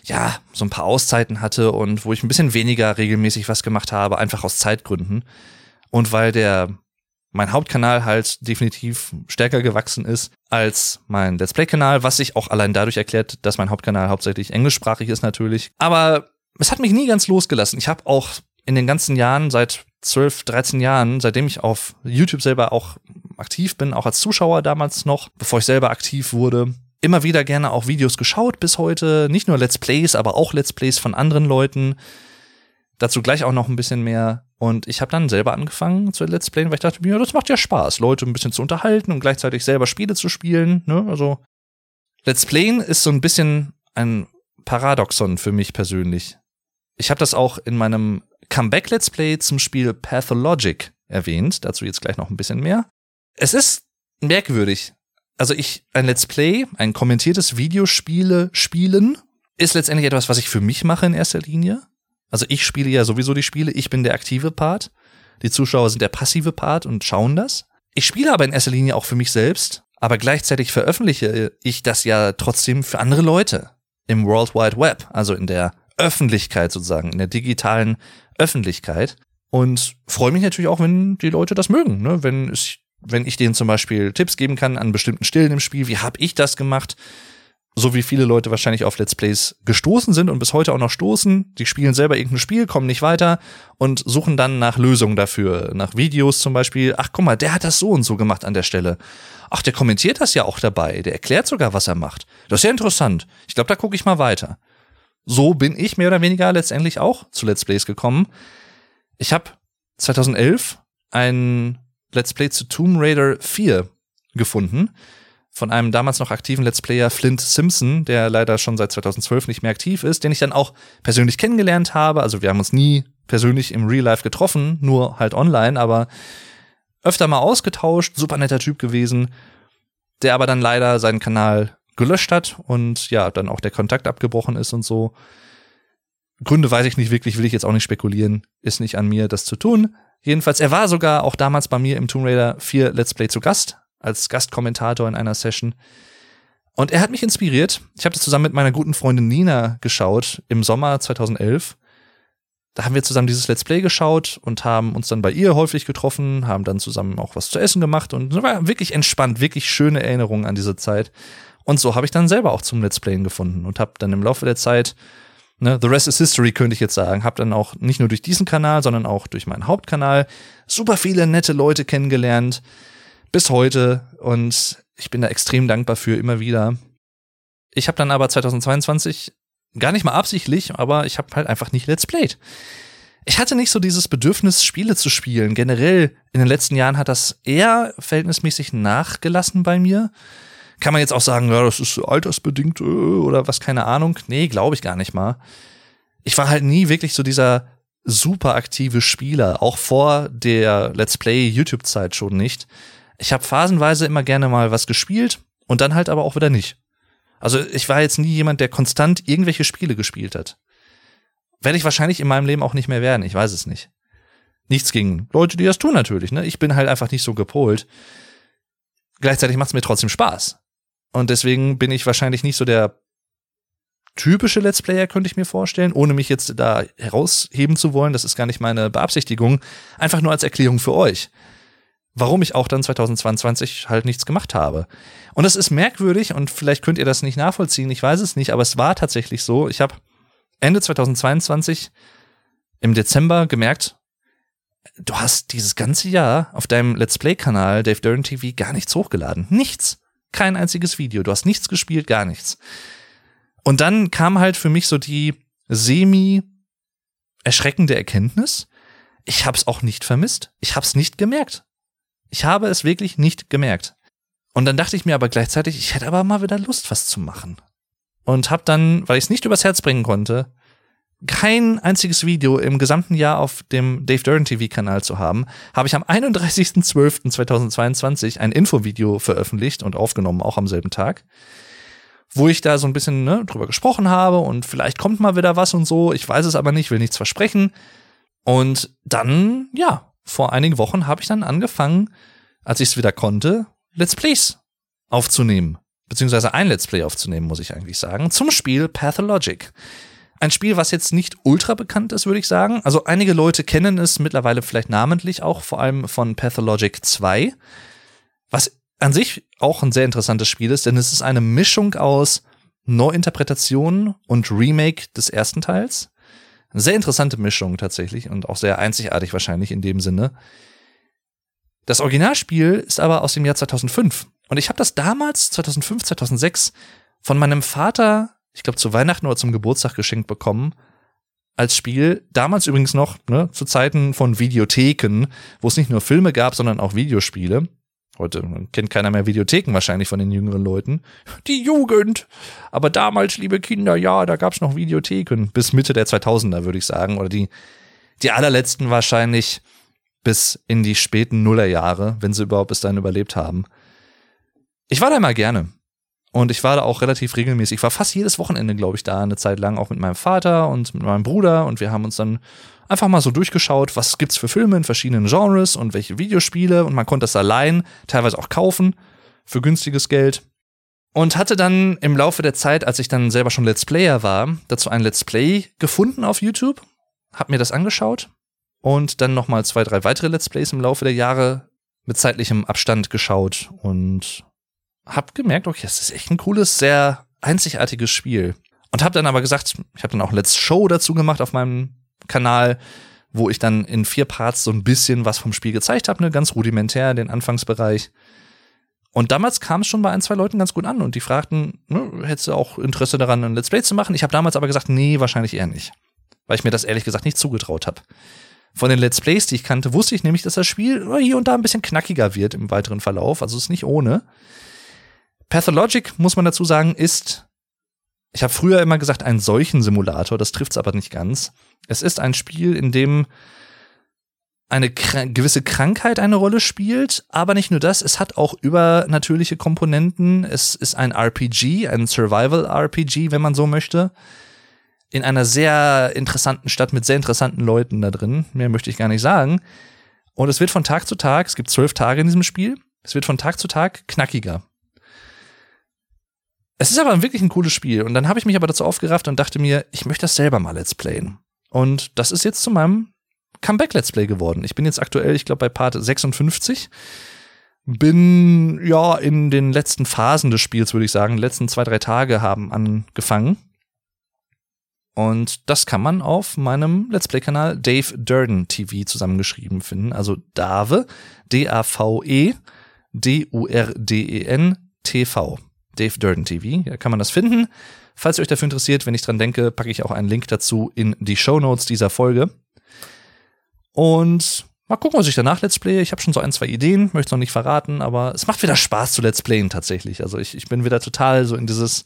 ja, so ein paar Auszeiten hatte und wo ich ein bisschen weniger regelmäßig was gemacht habe, einfach aus Zeitgründen. Und weil der mein Hauptkanal halt definitiv stärker gewachsen ist als mein Let's Play-Kanal, was sich auch allein dadurch erklärt, dass mein Hauptkanal hauptsächlich englischsprachig ist natürlich. Aber es hat mich nie ganz losgelassen. Ich habe auch in den ganzen Jahren, seit 12, 13 Jahren, seitdem ich auf YouTube selber auch aktiv bin, auch als Zuschauer damals noch, bevor ich selber aktiv wurde, immer wieder gerne auch Videos geschaut bis heute. Nicht nur Let's Plays, aber auch Let's Plays von anderen Leuten. Dazu gleich auch noch ein bisschen mehr. Und ich habe dann selber angefangen zu Let's Playen, weil ich dachte, ja, das macht ja Spaß, Leute ein bisschen zu unterhalten und gleichzeitig selber Spiele zu spielen. Ne? Also Let's Playen ist so ein bisschen ein Paradoxon für mich persönlich. Ich habe das auch in meinem Comeback Let's Play zum Spiel Pathologic erwähnt. Dazu jetzt gleich noch ein bisschen mehr. Es ist merkwürdig. Also ich, ein Let's Play, ein kommentiertes Videospiele spielen, ist letztendlich etwas, was ich für mich mache in erster Linie. Also ich spiele ja sowieso die Spiele, ich bin der aktive Part. Die Zuschauer sind der passive Part und schauen das. Ich spiele aber in erster Linie auch für mich selbst, aber gleichzeitig veröffentliche ich das ja trotzdem für andere Leute im World Wide Web, also in der Öffentlichkeit sozusagen, in der digitalen Öffentlichkeit. Und freue mich natürlich auch, wenn die Leute das mögen, ne? wenn es wenn ich denen zum Beispiel Tipps geben kann an bestimmten Stillen im Spiel, wie habe ich das gemacht, so wie viele Leute wahrscheinlich auf Let's Plays gestoßen sind und bis heute auch noch stoßen. Die spielen selber irgendein Spiel, kommen nicht weiter und suchen dann nach Lösungen dafür, nach Videos zum Beispiel. Ach, guck mal, der hat das so und so gemacht an der Stelle. Ach, der kommentiert das ja auch dabei. Der erklärt sogar, was er macht. Das ist ja interessant. Ich glaube, da gucke ich mal weiter. So bin ich mehr oder weniger letztendlich auch zu Let's Plays gekommen. Ich habe 2011 ein Let's Play zu Tomb Raider 4 gefunden von einem damals noch aktiven Let's Player Flint Simpson, der leider schon seit 2012 nicht mehr aktiv ist, den ich dann auch persönlich kennengelernt habe. Also wir haben uns nie persönlich im Real Life getroffen, nur halt online, aber öfter mal ausgetauscht, super netter Typ gewesen, der aber dann leider seinen Kanal gelöscht hat und ja, dann auch der Kontakt abgebrochen ist und so. Gründe weiß ich nicht wirklich, will ich jetzt auch nicht spekulieren, ist nicht an mir, das zu tun. Jedenfalls, er war sogar auch damals bei mir im Tomb Raider 4 Let's Play zu Gast, als Gastkommentator in einer Session. Und er hat mich inspiriert. Ich habe das zusammen mit meiner guten Freundin Nina geschaut im Sommer 2011. Da haben wir zusammen dieses Let's Play geschaut und haben uns dann bei ihr häufig getroffen, haben dann zusammen auch was zu essen gemacht und war wirklich entspannt, wirklich schöne Erinnerungen an diese Zeit. Und so habe ich dann selber auch zum Let's Playen gefunden und habe dann im Laufe der Zeit, ne, the rest is history könnte ich jetzt sagen, habe dann auch nicht nur durch diesen Kanal, sondern auch durch meinen Hauptkanal super viele nette Leute kennengelernt, bis heute und ich bin da extrem dankbar für immer wieder. Ich habe dann aber 2022 gar nicht mal absichtlich, aber ich habe halt einfach nicht Let's Played. Ich hatte nicht so dieses Bedürfnis, Spiele zu spielen. Generell in den letzten Jahren hat das eher verhältnismäßig nachgelassen bei mir. Kann man jetzt auch sagen, ja, das ist altersbedingt äh, oder was, keine Ahnung. Nee, glaube ich gar nicht mal. Ich war halt nie wirklich so dieser super aktive Spieler, auch vor der Let's Play YouTube-Zeit schon nicht. Ich habe phasenweise immer gerne mal was gespielt und dann halt aber auch wieder nicht. Also ich war jetzt nie jemand, der konstant irgendwelche Spiele gespielt hat. Werde ich wahrscheinlich in meinem Leben auch nicht mehr werden, ich weiß es nicht. Nichts gegen Leute, die das tun natürlich, ne? Ich bin halt einfach nicht so gepolt. Gleichzeitig macht es mir trotzdem Spaß. Und deswegen bin ich wahrscheinlich nicht so der typische Let's Player, könnte ich mir vorstellen, ohne mich jetzt da herausheben zu wollen. Das ist gar nicht meine Beabsichtigung. Einfach nur als Erklärung für euch warum ich auch dann 2022 halt nichts gemacht habe. Und es ist merkwürdig und vielleicht könnt ihr das nicht nachvollziehen, ich weiß es nicht, aber es war tatsächlich so. Ich habe Ende 2022 im Dezember gemerkt, du hast dieses ganze Jahr auf deinem Let's Play-Kanal Dave Duran TV gar nichts hochgeladen. Nichts. Kein einziges Video. Du hast nichts gespielt, gar nichts. Und dann kam halt für mich so die semi erschreckende Erkenntnis, ich hab's auch nicht vermisst. Ich hab's nicht gemerkt. Ich habe es wirklich nicht gemerkt. Und dann dachte ich mir aber gleichzeitig, ich hätte aber mal wieder Lust, was zu machen. Und habe dann, weil ich es nicht übers Herz bringen konnte, kein einziges Video im gesamten Jahr auf dem Dave Duran TV Kanal zu haben, habe ich am 31.12.2022 ein Infovideo veröffentlicht und aufgenommen, auch am selben Tag, wo ich da so ein bisschen ne, drüber gesprochen habe und vielleicht kommt mal wieder was und so. Ich weiß es aber nicht, will nichts versprechen. Und dann, ja, vor einigen Wochen habe ich dann angefangen, als ich es wieder konnte, Let's Plays aufzunehmen. Beziehungsweise ein Let's Play aufzunehmen, muss ich eigentlich sagen, zum Spiel Pathologic. Ein Spiel, was jetzt nicht ultra bekannt ist, würde ich sagen. Also einige Leute kennen es mittlerweile vielleicht namentlich auch, vor allem von Pathologic 2. Was an sich auch ein sehr interessantes Spiel ist, denn es ist eine Mischung aus Neuinterpretation und Remake des ersten Teils. Sehr interessante Mischung tatsächlich und auch sehr einzigartig wahrscheinlich in dem Sinne. Das Originalspiel ist aber aus dem Jahr 2005 und ich habe das damals 2005, 2006 von meinem Vater, ich glaube zu Weihnachten oder zum Geburtstag geschenkt bekommen als Spiel. Damals übrigens noch ne, zu Zeiten von Videotheken, wo es nicht nur Filme gab, sondern auch Videospiele. Heute kennt keiner mehr Videotheken wahrscheinlich von den jüngeren Leuten. Die Jugend. Aber damals, liebe Kinder, ja, da gab's noch Videotheken. Bis Mitte der 2000er, würde ich sagen. Oder die, die allerletzten wahrscheinlich bis in die späten Nullerjahre, wenn sie überhaupt bis dahin überlebt haben. Ich war da immer gerne. Und ich war da auch relativ regelmäßig. Ich war fast jedes Wochenende, glaube ich, da eine Zeit lang, auch mit meinem Vater und mit meinem Bruder. Und wir haben uns dann einfach mal so durchgeschaut, was gibt's für Filme in verschiedenen Genres und welche Videospiele. Und man konnte das allein teilweise auch kaufen für günstiges Geld. Und hatte dann im Laufe der Zeit, als ich dann selber schon Let's Player war, dazu ein Let's Play gefunden auf YouTube, hab mir das angeschaut und dann nochmal zwei, drei weitere Let's Plays im Laufe der Jahre mit zeitlichem Abstand geschaut und hab gemerkt, okay, es ist echt ein cooles, sehr einzigartiges Spiel. Und hab dann aber gesagt, ich habe dann auch Let's Show dazu gemacht auf meinem Kanal, wo ich dann in vier Parts so ein bisschen was vom Spiel gezeigt habe, ne, ganz rudimentär, den Anfangsbereich. Und damals kam es schon bei ein, zwei Leuten ganz gut an und die fragten, ne, hättest du auch Interesse daran, ein Let's Play zu machen? Ich habe damals aber gesagt, nee, wahrscheinlich eher nicht. Weil ich mir das ehrlich gesagt nicht zugetraut habe. Von den Let's Plays, die ich kannte, wusste ich nämlich, dass das Spiel hier und da ein bisschen knackiger wird im weiteren Verlauf. Also es ist nicht ohne. Pathologic, muss man dazu sagen, ist, ich habe früher immer gesagt, ein Seuchensimulator, das trifft es aber nicht ganz. Es ist ein Spiel, in dem eine gewisse Krankheit eine Rolle spielt, aber nicht nur das, es hat auch übernatürliche Komponenten. Es ist ein RPG, ein Survival-RPG, wenn man so möchte. In einer sehr interessanten Stadt mit sehr interessanten Leuten da drin. Mehr möchte ich gar nicht sagen. Und es wird von Tag zu Tag, es gibt zwölf Tage in diesem Spiel, es wird von Tag zu Tag knackiger. Es ist aber wirklich ein cooles Spiel. Und dann habe ich mich aber dazu aufgerafft und dachte mir, ich möchte das selber mal let's playen. Und das ist jetzt zu meinem Comeback-Let's Play geworden. Ich bin jetzt aktuell, ich glaube, bei Part 56. Bin ja in den letzten Phasen des Spiels, würde ich sagen. Die letzten zwei, drei Tage haben angefangen. Und das kann man auf meinem Let's Play-Kanal Dave Durden TV zusammengeschrieben finden. Also Dave, D-A-V-E, D-U-R-D-E-N, T-V. Dave Durden TV. Da kann man das finden. Falls ihr euch dafür interessiert, wenn ich dran denke, packe ich auch einen Link dazu in die Show Notes dieser Folge. Und mal gucken, was ich danach Let's Play. Ich habe schon so ein, zwei Ideen, möchte noch nicht verraten, aber es macht wieder Spaß zu Let's Playen tatsächlich. Also ich, ich bin wieder total so in dieses,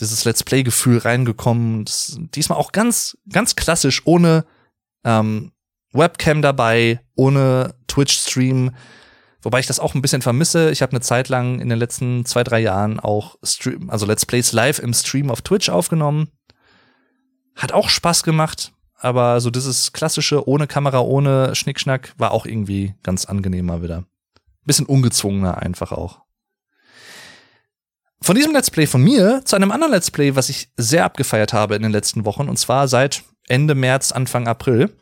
dieses Let's Play-Gefühl reingekommen. Das, diesmal auch ganz, ganz klassisch, ohne ähm, Webcam dabei, ohne Twitch-Stream Wobei ich das auch ein bisschen vermisse. Ich habe eine Zeit lang in den letzten zwei, drei Jahren auch Stream, also Let's Plays live im Stream auf Twitch aufgenommen. Hat auch Spaß gemacht, aber so dieses klassische ohne Kamera, ohne Schnickschnack war auch irgendwie ganz angenehmer wieder. Bisschen ungezwungener einfach auch. Von diesem Let's Play von mir zu einem anderen Let's Play, was ich sehr abgefeiert habe in den letzten Wochen, und zwar seit Ende März, Anfang April.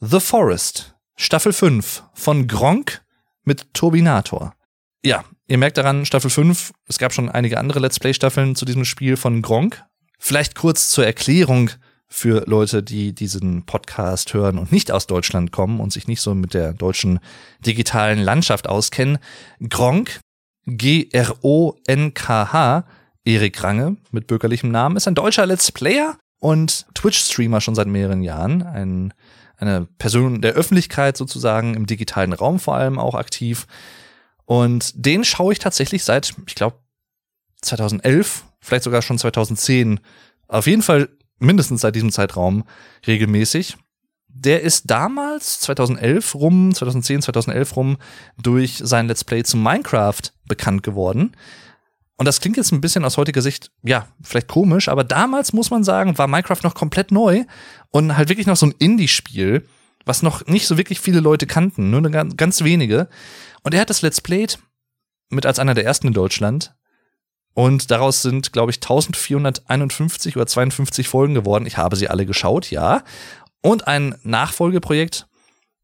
The Forest, Staffel 5 von Gronk mit Turbinator. Ja, ihr merkt daran, Staffel 5, es gab schon einige andere Let's Play-Staffeln zu diesem Spiel von Gronk. Vielleicht kurz zur Erklärung für Leute, die diesen Podcast hören und nicht aus Deutschland kommen und sich nicht so mit der deutschen digitalen Landschaft auskennen. Gronk, G-R-O-N-K-H, Erik Range mit bürgerlichem Namen, ist ein deutscher Let's Player und Twitch-Streamer schon seit mehreren Jahren. Ein eine Person der Öffentlichkeit sozusagen, im digitalen Raum vor allem auch aktiv. Und den schaue ich tatsächlich seit, ich glaube, 2011, vielleicht sogar schon 2010, auf jeden Fall mindestens seit diesem Zeitraum regelmäßig. Der ist damals, 2011 rum, 2010, 2011 rum, durch sein Let's Play zu Minecraft bekannt geworden. Und das klingt jetzt ein bisschen aus heutiger Sicht, ja, vielleicht komisch, aber damals muss man sagen, war Minecraft noch komplett neu und halt wirklich noch so ein Indie-Spiel, was noch nicht so wirklich viele Leute kannten, nur ganz wenige. Und er hat das Let's Played mit als einer der ersten in Deutschland. Und daraus sind, glaube ich, 1451 oder 52 Folgen geworden. Ich habe sie alle geschaut, ja. Und ein Nachfolgeprojekt,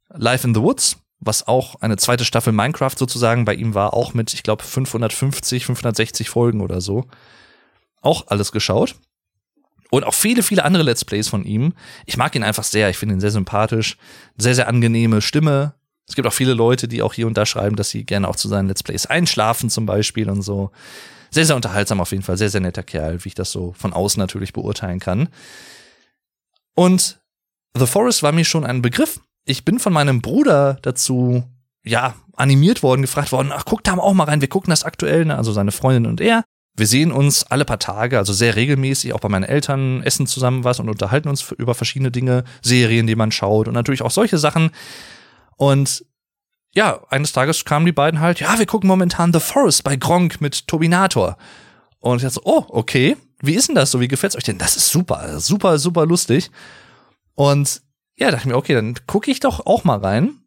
Life in the Woods, was auch eine zweite Staffel Minecraft sozusagen bei ihm war, auch mit, ich glaube, 550, 560 Folgen oder so. Auch alles geschaut. Und auch viele, viele andere Let's Plays von ihm. Ich mag ihn einfach sehr. Ich finde ihn sehr sympathisch. Sehr, sehr angenehme Stimme. Es gibt auch viele Leute, die auch hier und da schreiben, dass sie gerne auch zu seinen Let's Plays einschlafen zum Beispiel und so. Sehr, sehr unterhaltsam auf jeden Fall. Sehr, sehr netter Kerl, wie ich das so von außen natürlich beurteilen kann. Und The Forest war mir schon ein Begriff. Ich bin von meinem Bruder dazu, ja, animiert worden, gefragt worden, ach, guck da auch mal rein, wir gucken das aktuell, ne? also seine Freundin und er. Wir sehen uns alle paar Tage, also sehr regelmäßig, auch bei meinen Eltern, essen zusammen was und unterhalten uns über verschiedene Dinge, Serien, die man schaut und natürlich auch solche Sachen. Und ja, eines Tages kamen die beiden halt, ja, wir gucken momentan The Forest bei Gronk mit Tobinator. Und ich dachte so, oh, okay, wie ist denn das so? Wie gefällt's euch denn? Das ist super, super, super lustig. Und ja, dachte ich mir, okay, dann gucke ich doch auch mal rein.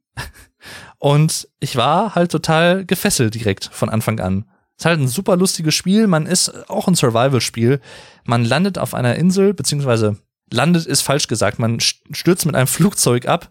Und ich war halt total gefesselt direkt von Anfang an. Ist halt ein super lustiges Spiel. Man ist auch ein Survival-Spiel. Man landet auf einer Insel, beziehungsweise landet ist falsch gesagt. Man stürzt mit einem Flugzeug ab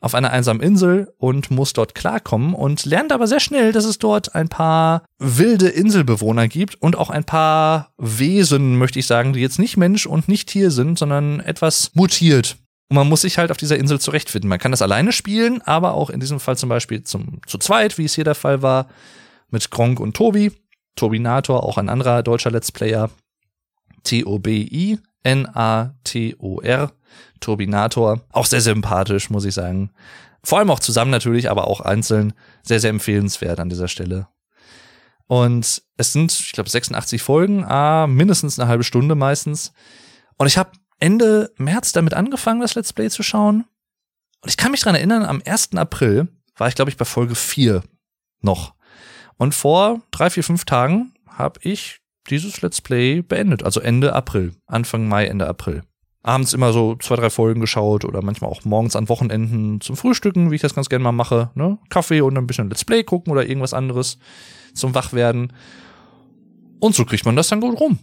auf einer einsamen Insel und muss dort klarkommen und lernt aber sehr schnell, dass es dort ein paar wilde Inselbewohner gibt und auch ein paar Wesen, möchte ich sagen, die jetzt nicht Mensch und nicht Tier sind, sondern etwas mutiert. Und man muss sich halt auf dieser Insel zurechtfinden. Man kann das alleine spielen, aber auch in diesem Fall zum Beispiel zum, zu zweit, wie es hier der Fall war, mit Gronk und Tobi. Tobinator, auch ein anderer deutscher Let's Player. T-O-B-I N-A-T-O-R. Auch sehr sympathisch, muss ich sagen. Vor allem auch zusammen natürlich, aber auch einzeln. Sehr, sehr empfehlenswert an dieser Stelle. Und es sind, ich glaube, 86 Folgen, ah, mindestens eine halbe Stunde meistens. Und ich habe Ende März damit angefangen, das Let's Play zu schauen. Und ich kann mich dran erinnern, am 1. April war ich, glaube ich, bei Folge 4 noch. Und vor drei, vier, fünf Tagen habe ich dieses Let's Play beendet. Also Ende April, Anfang Mai, Ende April abends immer so zwei, drei Folgen geschaut oder manchmal auch morgens an Wochenenden zum Frühstücken, wie ich das ganz gerne mal mache. Ne? Kaffee und ein bisschen Let's Play gucken oder irgendwas anderes zum Wachwerden. Und so kriegt man das dann gut rum.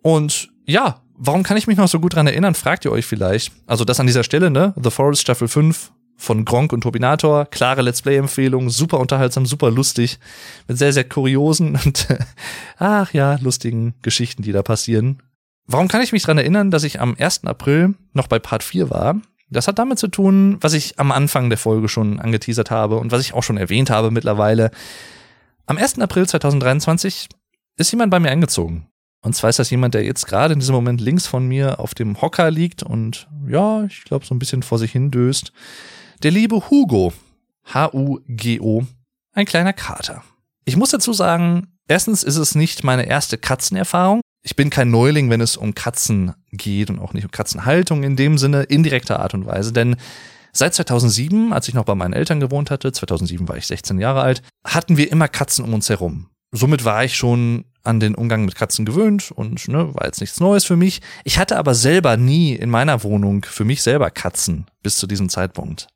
Und ja, warum kann ich mich noch so gut dran erinnern, fragt ihr euch vielleicht. Also das an dieser Stelle, ne? The Forest Staffel 5 von Gronk und Turbinator. Klare Let's Play-Empfehlung, super unterhaltsam, super lustig, mit sehr, sehr kuriosen [laughs] und ach ja, lustigen Geschichten, die da passieren. Warum kann ich mich dran erinnern, dass ich am 1. April noch bei Part 4 war? Das hat damit zu tun, was ich am Anfang der Folge schon angeteasert habe und was ich auch schon erwähnt habe mittlerweile. Am 1. April 2023 ist jemand bei mir eingezogen. Und zwar ist das jemand, der jetzt gerade in diesem Moment links von mir auf dem Hocker liegt und ja, ich glaube, so ein bisschen vor sich hin döst. Der liebe Hugo. H-U-G-O. Ein kleiner Kater. Ich muss dazu sagen, erstens ist es nicht meine erste Katzenerfahrung ich bin kein Neuling, wenn es um Katzen geht und auch nicht um Katzenhaltung in dem Sinne, indirekter Art und Weise, denn Seit 2007, als ich noch bei meinen Eltern gewohnt hatte, 2007 war ich 16 Jahre alt, hatten wir immer Katzen um uns herum. Somit war ich schon an den Umgang mit Katzen gewöhnt und ne, war jetzt nichts Neues für mich. Ich hatte aber selber nie in meiner Wohnung für mich selber Katzen bis zu diesem Zeitpunkt.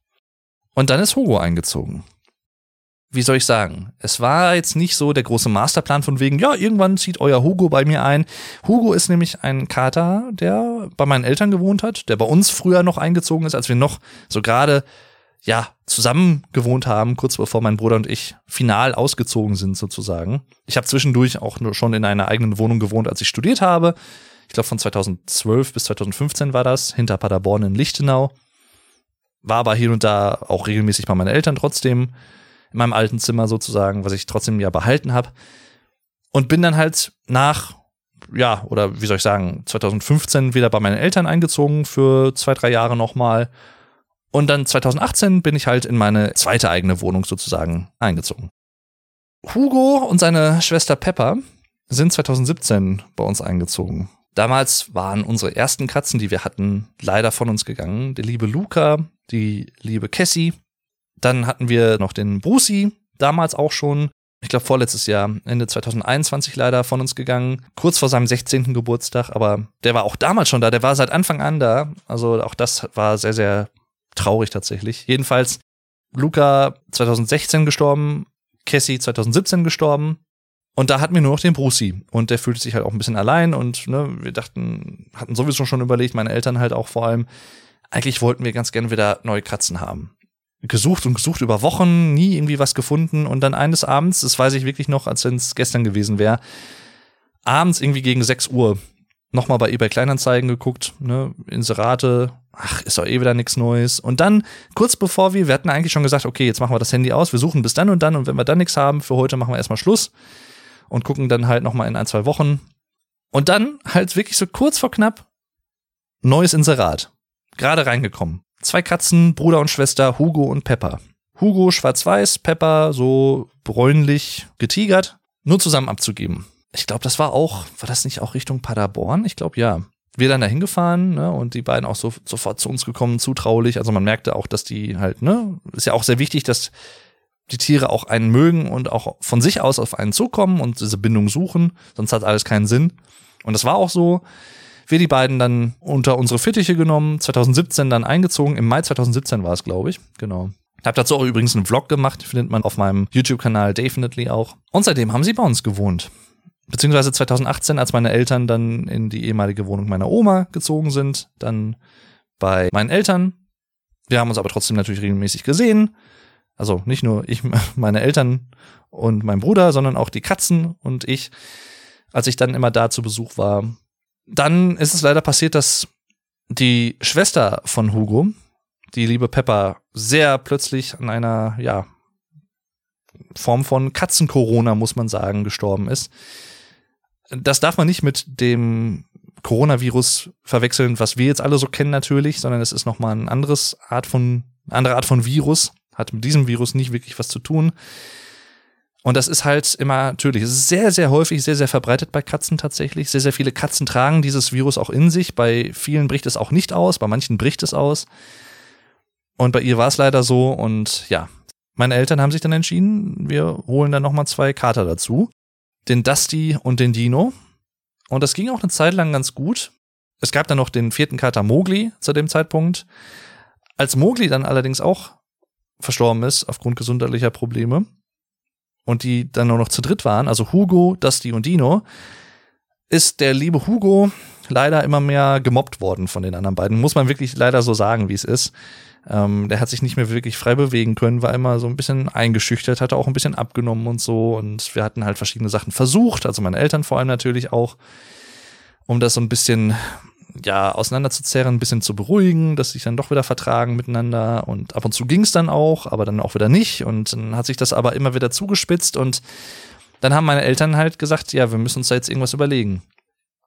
Und dann ist Hugo eingezogen wie soll ich sagen, es war jetzt nicht so der große Masterplan von wegen, ja, irgendwann zieht euer Hugo bei mir ein. Hugo ist nämlich ein Kater, der bei meinen Eltern gewohnt hat, der bei uns früher noch eingezogen ist, als wir noch so gerade, ja, zusammen gewohnt haben, kurz bevor mein Bruder und ich final ausgezogen sind sozusagen. Ich habe zwischendurch auch nur schon in einer eigenen Wohnung gewohnt, als ich studiert habe. Ich glaube von 2012 bis 2015 war das, hinter Paderborn in Lichtenau. War aber hier und da auch regelmäßig bei meinen Eltern trotzdem in meinem alten Zimmer sozusagen, was ich trotzdem ja behalten habe. Und bin dann halt nach, ja, oder wie soll ich sagen, 2015 wieder bei meinen Eltern eingezogen für zwei, drei Jahre nochmal. Und dann 2018 bin ich halt in meine zweite eigene Wohnung sozusagen eingezogen. Hugo und seine Schwester Pepper sind 2017 bei uns eingezogen. Damals waren unsere ersten Katzen, die wir hatten, leider von uns gegangen. Der liebe Luca, die liebe Cassie dann hatten wir noch den Brucey, damals auch schon. ich glaube vorletztes Jahr, Ende 2021 leider von uns gegangen, kurz vor seinem 16. Geburtstag, aber der war auch damals schon da, der war seit Anfang an da. Also auch das war sehr, sehr traurig tatsächlich. Jedenfalls Luca 2016 gestorben, Cassie 2017 gestorben. Und da hatten wir nur noch den Brucey. Und der fühlte sich halt auch ein bisschen allein. Und ne, wir dachten, hatten sowieso schon überlegt, meine Eltern halt auch vor allem, eigentlich wollten wir ganz gerne wieder neue Katzen haben gesucht und gesucht über Wochen, nie irgendwie was gefunden und dann eines Abends, das weiß ich wirklich noch, als wenn es gestern gewesen wäre, abends irgendwie gegen 6 Uhr nochmal bei eBay Kleinanzeigen geguckt, ne, Inserate, ach, ist doch eh wieder nichts Neues. Und dann, kurz bevor wir, wir hatten eigentlich schon gesagt, okay, jetzt machen wir das Handy aus, wir suchen bis dann und dann und wenn wir dann nichts haben, für heute machen wir erstmal Schluss und gucken dann halt nochmal in ein, zwei Wochen. Und dann halt wirklich so kurz vor knapp neues Inserat. Gerade reingekommen. Zwei Katzen, Bruder und Schwester, Hugo und Pepper. Hugo schwarz-weiß, Pepper so bräunlich getigert, nur zusammen abzugeben. Ich glaube, das war auch, war das nicht auch Richtung Paderborn? Ich glaube ja. Wir dann da hingefahren, ne, und die beiden auch so sofort zu uns gekommen, zutraulich. Also man merkte auch, dass die halt, ne, ist ja auch sehr wichtig, dass die Tiere auch einen mögen und auch von sich aus auf einen zukommen und diese Bindung suchen, sonst hat alles keinen Sinn. Und das war auch so wir die beiden dann unter unsere Fittiche genommen, 2017 dann eingezogen. Im Mai 2017 war es, glaube ich. Genau. Hab dazu auch übrigens einen Vlog gemacht, findet man auf meinem YouTube-Kanal Definitely auch. Und seitdem haben sie bei uns gewohnt. Beziehungsweise 2018, als meine Eltern dann in die ehemalige Wohnung meiner Oma gezogen sind, dann bei meinen Eltern. Wir haben uns aber trotzdem natürlich regelmäßig gesehen. Also nicht nur ich, [laughs] meine Eltern und mein Bruder, sondern auch die Katzen und ich. Als ich dann immer da zu Besuch war, dann ist es leider passiert, dass die Schwester von Hugo, die liebe Pepper, sehr plötzlich an einer, ja, Form von Katzen-Corona, muss man sagen, gestorben ist. Das darf man nicht mit dem Coronavirus verwechseln, was wir jetzt alle so kennen natürlich, sondern es ist nochmal ein anderes Art von, andere Art von Virus, hat mit diesem Virus nicht wirklich was zu tun. Und das ist halt immer natürlich. Es ist sehr, sehr häufig, sehr, sehr verbreitet bei Katzen tatsächlich. Sehr, sehr viele Katzen tragen dieses Virus auch in sich. Bei vielen bricht es auch nicht aus, bei manchen bricht es aus. Und bei ihr war es leider so. Und ja, meine Eltern haben sich dann entschieden, wir holen dann nochmal zwei Kater dazu. Den Dusty und den Dino. Und das ging auch eine Zeit lang ganz gut. Es gab dann noch den vierten Kater Mowgli zu dem Zeitpunkt. Als Mowgli dann allerdings auch verstorben ist aufgrund gesundheitlicher Probleme, und die dann nur noch zu dritt waren, also Hugo, Dusty und Dino, ist der liebe Hugo leider immer mehr gemobbt worden von den anderen beiden. Muss man wirklich leider so sagen, wie es ist. Ähm, der hat sich nicht mehr wirklich frei bewegen können, war immer so ein bisschen eingeschüchtert, hatte auch ein bisschen abgenommen und so. Und wir hatten halt verschiedene Sachen versucht, also meine Eltern vor allem natürlich auch, um das so ein bisschen ja, auseinanderzuzerren, ein bisschen zu beruhigen, dass sich dann doch wieder vertragen miteinander und ab und zu ging es dann auch, aber dann auch wieder nicht und dann hat sich das aber immer wieder zugespitzt und dann haben meine Eltern halt gesagt, ja, wir müssen uns da jetzt irgendwas überlegen.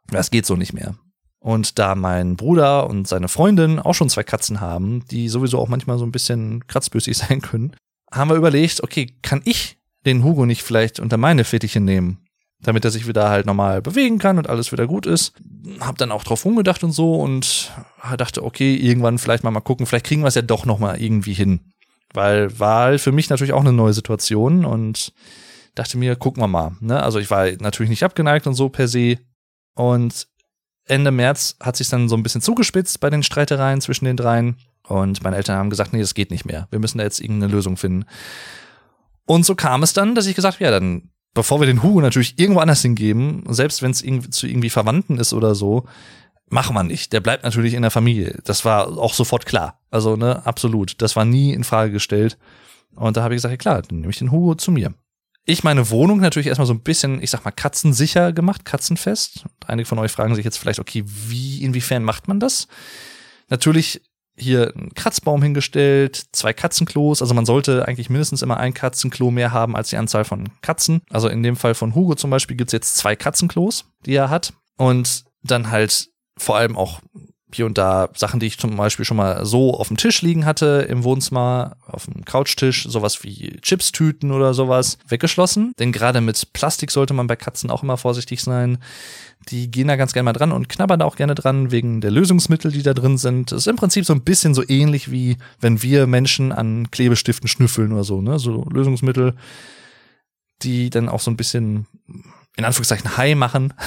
Das geht so nicht mehr. Und da mein Bruder und seine Freundin auch schon zwei Katzen haben, die sowieso auch manchmal so ein bisschen kratzbüssig [laughs] sein können, haben wir überlegt, okay, kann ich den Hugo nicht vielleicht unter meine Fittiche nehmen? damit er sich wieder halt normal bewegen kann und alles wieder gut ist. Hab dann auch drauf rumgedacht und so und dachte, okay, irgendwann vielleicht mal mal gucken, vielleicht kriegen wir es ja doch noch mal irgendwie hin. Weil war für mich natürlich auch eine neue Situation und dachte mir, gucken wir mal. Ne? Also ich war natürlich nicht abgeneigt und so per se. Und Ende März hat sich dann so ein bisschen zugespitzt bei den Streitereien zwischen den dreien. Und meine Eltern haben gesagt, nee, das geht nicht mehr. Wir müssen da jetzt irgendeine Lösung finden. Und so kam es dann, dass ich gesagt habe, ja, dann bevor wir den Hugo natürlich irgendwo anders hingeben, selbst wenn es zu irgendwie Verwandten ist oder so, machen wir nicht. Der bleibt natürlich in der Familie. Das war auch sofort klar. Also, ne, absolut. Das war nie in Frage gestellt. Und da habe ich gesagt, ja klar, dann nehme ich den Hugo zu mir. Ich meine Wohnung natürlich erstmal so ein bisschen, ich sag mal, katzensicher gemacht, katzenfest. Einige von euch fragen sich jetzt vielleicht, okay, wie, inwiefern macht man das? Natürlich hier einen Kratzbaum hingestellt, zwei Katzenklos. Also man sollte eigentlich mindestens immer ein Katzenklo mehr haben als die Anzahl von Katzen. Also in dem Fall von Hugo zum Beispiel gibt's jetzt zwei Katzenklos, die er hat. Und dann halt vor allem auch hier und da Sachen, die ich zum Beispiel schon mal so auf dem Tisch liegen hatte im Wohnzimmer, auf dem Couchtisch, sowas wie Chipstüten oder sowas, weggeschlossen. Denn gerade mit Plastik sollte man bei Katzen auch immer vorsichtig sein. Die gehen da ganz gerne mal dran und knabbern da auch gerne dran wegen der Lösungsmittel, die da drin sind. Das ist im Prinzip so ein bisschen so ähnlich wie wenn wir Menschen an Klebestiften schnüffeln oder so, ne? So Lösungsmittel die dann auch so ein bisschen, in Anführungszeichen, high machen. [laughs]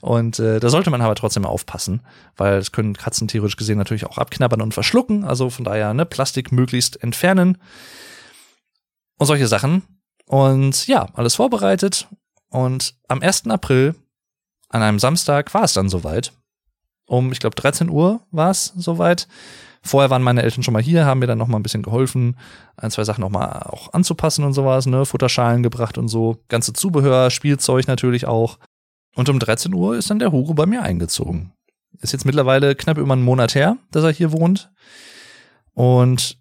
Und äh, da sollte man aber trotzdem aufpassen, weil es können Katzen theoretisch gesehen natürlich auch abknabbern und verschlucken. Also von daher, ne, Plastik möglichst entfernen und solche Sachen. Und ja, alles vorbereitet. Und am 1. April, an einem Samstag, war es dann soweit. Um, ich glaube, 13 Uhr war es soweit. Vorher waren meine Eltern schon mal hier, haben mir dann noch mal ein bisschen geholfen, ein, zwei Sachen noch mal auch anzupassen und sowas, ne, Futterschalen gebracht und so, ganze Zubehör, Spielzeug natürlich auch. Und um 13 Uhr ist dann der Hugo bei mir eingezogen. Ist jetzt mittlerweile knapp über einen Monat her, dass er hier wohnt. Und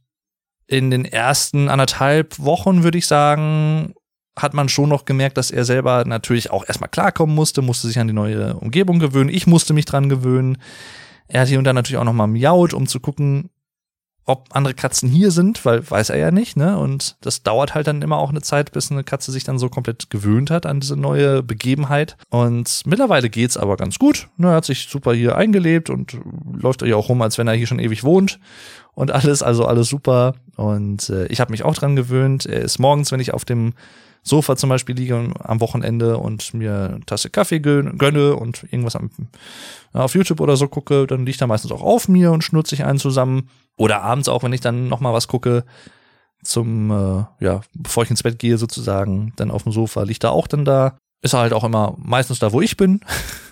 in den ersten anderthalb Wochen, würde ich sagen, hat man schon noch gemerkt, dass er selber natürlich auch erstmal klarkommen musste, musste sich an die neue Umgebung gewöhnen. Ich musste mich dran gewöhnen. Er hat hier und da natürlich auch noch mal miaut, um zu gucken, ob andere Katzen hier sind, weil weiß er ja nicht, ne? Und das dauert halt dann immer auch eine Zeit, bis eine Katze sich dann so komplett gewöhnt hat an diese neue Begebenheit. Und mittlerweile geht's aber ganz gut. Ne? Er hat sich super hier eingelebt und läuft ja auch rum, als wenn er hier schon ewig wohnt. Und alles, also alles super. Und äh, ich habe mich auch dran gewöhnt. Er ist morgens, wenn ich auf dem Sofa zum Beispiel liege am Wochenende und mir eine Tasse Kaffee gönne und irgendwas am, auf YouTube oder so gucke, dann liegt er meistens auch auf mir und schnurrt sich einen zusammen. Oder abends auch, wenn ich dann noch mal was gucke, zum, äh, ja, bevor ich ins Bett gehe sozusagen, dann auf dem Sofa liegt er auch dann da. Ist er halt auch immer meistens da, wo ich bin. [laughs]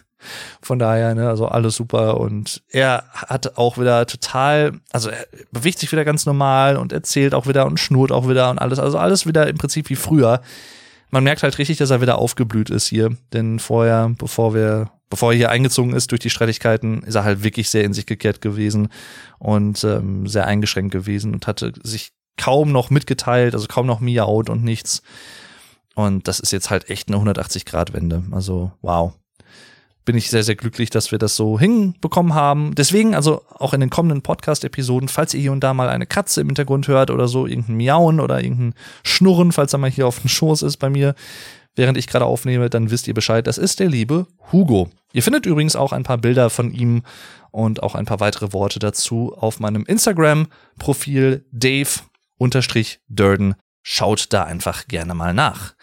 Von daher, ne, also alles super. Und er hat auch wieder total, also er bewegt sich wieder ganz normal und erzählt auch wieder und schnurrt auch wieder und alles. Also alles wieder im Prinzip wie früher. Man merkt halt richtig, dass er wieder aufgeblüht ist hier. Denn vorher, bevor wir, bevor er hier eingezogen ist durch die Streitigkeiten, ist er halt wirklich sehr in sich gekehrt gewesen und ähm, sehr eingeschränkt gewesen und hatte sich kaum noch mitgeteilt, also kaum noch miaut und nichts. Und das ist jetzt halt echt eine 180-Grad-Wende. Also, wow bin ich sehr, sehr glücklich, dass wir das so hinbekommen haben. Deswegen, also auch in den kommenden Podcast-Episoden, falls ihr hier und da mal eine Katze im Hintergrund hört oder so, irgendein Miauen oder irgendein Schnurren, falls er mal hier auf dem Schoß ist bei mir, während ich gerade aufnehme, dann wisst ihr Bescheid. Das ist der liebe Hugo. Ihr findet übrigens auch ein paar Bilder von ihm und auch ein paar weitere Worte dazu auf meinem Instagram-Profil Dave-Durden. Schaut da einfach gerne mal nach.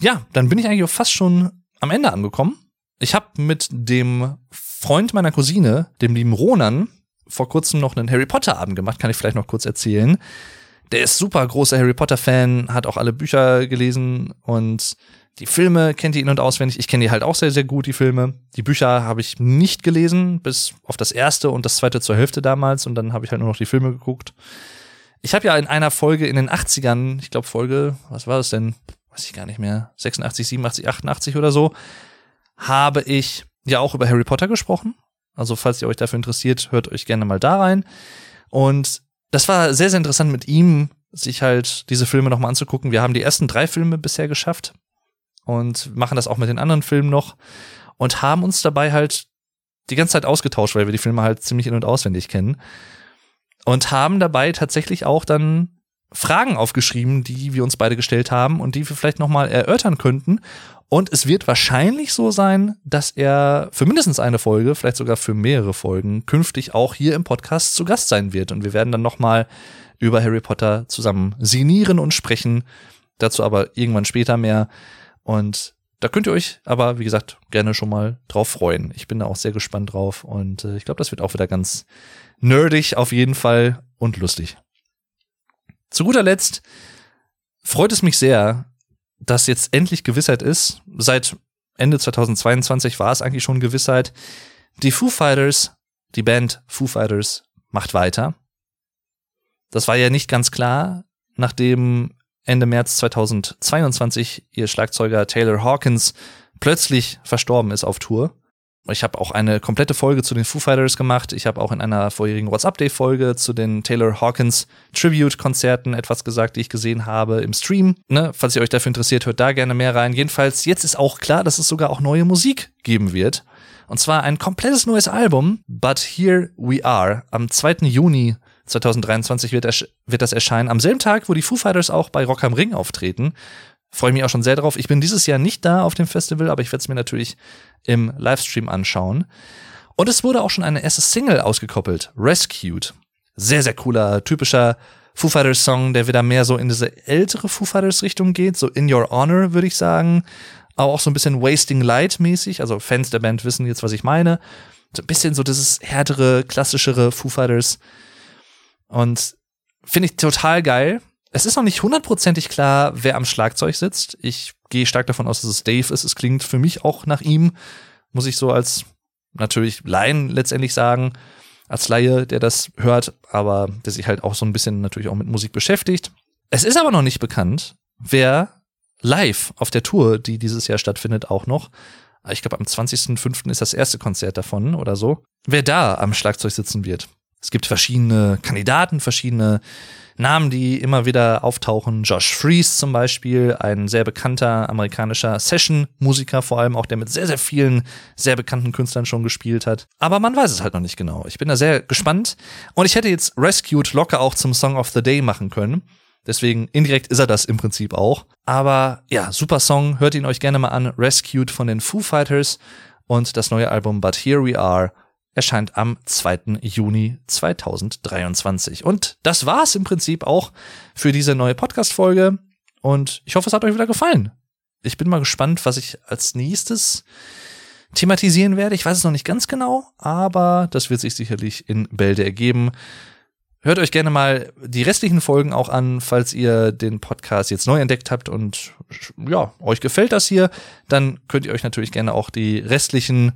Ja, dann bin ich eigentlich auch fast schon am Ende angekommen. Ich habe mit dem Freund meiner Cousine, dem lieben Ronan, vor kurzem noch einen Harry Potter Abend gemacht, kann ich vielleicht noch kurz erzählen. Der ist super großer Harry Potter Fan, hat auch alle Bücher gelesen und die Filme kennt ihr in- und auswendig. Ich kenne die halt auch sehr, sehr gut, die Filme. Die Bücher habe ich nicht gelesen, bis auf das erste und das zweite zur Hälfte damals und dann habe ich halt nur noch die Filme geguckt. Ich habe ja in einer Folge in den 80ern, ich glaube Folge, was war das denn? Weiß ich gar nicht mehr, 86, 87, 88 oder so, habe ich ja auch über Harry Potter gesprochen. Also falls ihr euch dafür interessiert, hört euch gerne mal da rein. Und das war sehr, sehr interessant mit ihm, sich halt diese Filme nochmal anzugucken. Wir haben die ersten drei Filme bisher geschafft und machen das auch mit den anderen Filmen noch und haben uns dabei halt die ganze Zeit ausgetauscht, weil wir die Filme halt ziemlich in- und auswendig kennen. Und haben dabei tatsächlich auch dann Fragen aufgeschrieben, die wir uns beide gestellt haben und die wir vielleicht nochmal erörtern könnten. Und es wird wahrscheinlich so sein, dass er für mindestens eine Folge, vielleicht sogar für mehrere Folgen, künftig auch hier im Podcast zu Gast sein wird. Und wir werden dann nochmal über Harry Potter zusammen sinnieren und sprechen. Dazu aber irgendwann später mehr. Und da könnt ihr euch aber, wie gesagt, gerne schon mal drauf freuen. Ich bin da auch sehr gespannt drauf. Und äh, ich glaube, das wird auch wieder ganz nerdig auf jeden Fall und lustig. Zu guter Letzt freut es mich sehr, dass jetzt endlich Gewissheit ist. Seit Ende 2022 war es eigentlich schon Gewissheit. Die Foo Fighters, die Band Foo Fighters macht weiter. Das war ja nicht ganz klar, nachdem Ende März 2022 ihr Schlagzeuger Taylor Hawkins plötzlich verstorben ist auf Tour. Ich habe auch eine komplette Folge zu den Foo Fighters gemacht. Ich habe auch in einer vorherigen WhatsApp-Day-Folge zu den Taylor Hawkins Tribute-Konzerten etwas gesagt, die ich gesehen habe im Stream. Ne? Falls ihr euch dafür interessiert, hört da gerne mehr rein. Jedenfalls, jetzt ist auch klar, dass es sogar auch neue Musik geben wird. Und zwar ein komplettes neues Album, But Here We Are. Am 2. Juni 2023 wird, wird das erscheinen. Am selben Tag, wo die Foo Fighters auch bei Rock am Ring auftreten. Freue mich auch schon sehr drauf. Ich bin dieses Jahr nicht da auf dem Festival, aber ich werde es mir natürlich im Livestream anschauen. Und es wurde auch schon eine erste Single ausgekoppelt, Rescued. Sehr, sehr cooler, typischer Foo Fighters Song, der wieder mehr so in diese ältere Foo Fighters Richtung geht, so In Your Honor, würde ich sagen. Aber auch so ein bisschen Wasting Light mäßig. Also Fans der Band wissen jetzt, was ich meine. So ein bisschen so dieses härtere, klassischere Foo Fighters. Und finde ich total geil. Es ist noch nicht hundertprozentig klar, wer am Schlagzeug sitzt. Ich gehe stark davon aus, dass es Dave ist. Es klingt für mich auch nach ihm. Muss ich so als natürlich Laien letztendlich sagen als Laie, der das hört, aber der sich halt auch so ein bisschen natürlich auch mit Musik beschäftigt. Es ist aber noch nicht bekannt, wer live auf der Tour, die dieses Jahr stattfindet, auch noch, ich glaube am 20.05. ist das erste Konzert davon oder so, wer da am Schlagzeug sitzen wird. Es gibt verschiedene Kandidaten, verschiedene Namen, die immer wieder auftauchen. Josh Fries zum Beispiel, ein sehr bekannter amerikanischer Session-Musiker, vor allem auch, der mit sehr, sehr vielen sehr bekannten Künstlern schon gespielt hat. Aber man weiß es halt noch nicht genau. Ich bin da sehr gespannt. Und ich hätte jetzt Rescued locker auch zum Song of the Day machen können. Deswegen indirekt ist er das im Prinzip auch. Aber ja, super Song. Hört ihn euch gerne mal an. Rescued von den Foo Fighters und das neue Album But Here We Are erscheint am 2. Juni 2023. Und das war's im Prinzip auch für diese neue Podcast-Folge. Und ich hoffe, es hat euch wieder gefallen. Ich bin mal gespannt, was ich als nächstes thematisieren werde. Ich weiß es noch nicht ganz genau, aber das wird sich sicherlich in Bälde ergeben. Hört euch gerne mal die restlichen Folgen auch an, falls ihr den Podcast jetzt neu entdeckt habt und ja, euch gefällt das hier, dann könnt ihr euch natürlich gerne auch die restlichen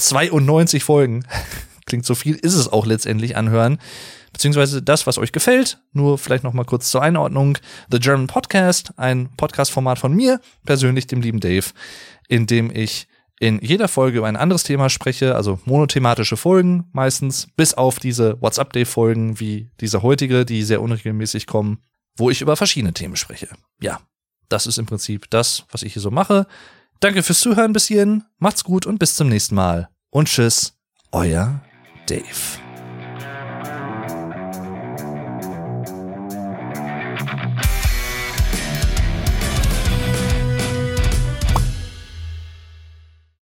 92 Folgen, [laughs] klingt so viel, ist es auch letztendlich anhören. Beziehungsweise das, was euch gefällt. Nur vielleicht noch mal kurz zur Einordnung. The German Podcast, ein Podcast-Format von mir, persönlich dem lieben Dave, in dem ich in jeder Folge über ein anderes Thema spreche, also monothematische Folgen meistens, bis auf diese WhatsApp-Day-Folgen wie diese heutige, die sehr unregelmäßig kommen, wo ich über verschiedene Themen spreche. Ja, das ist im Prinzip das, was ich hier so mache. Danke fürs Zuhören bis hierhin. Macht's gut und bis zum nächsten Mal. Und tschüss, euer Dave.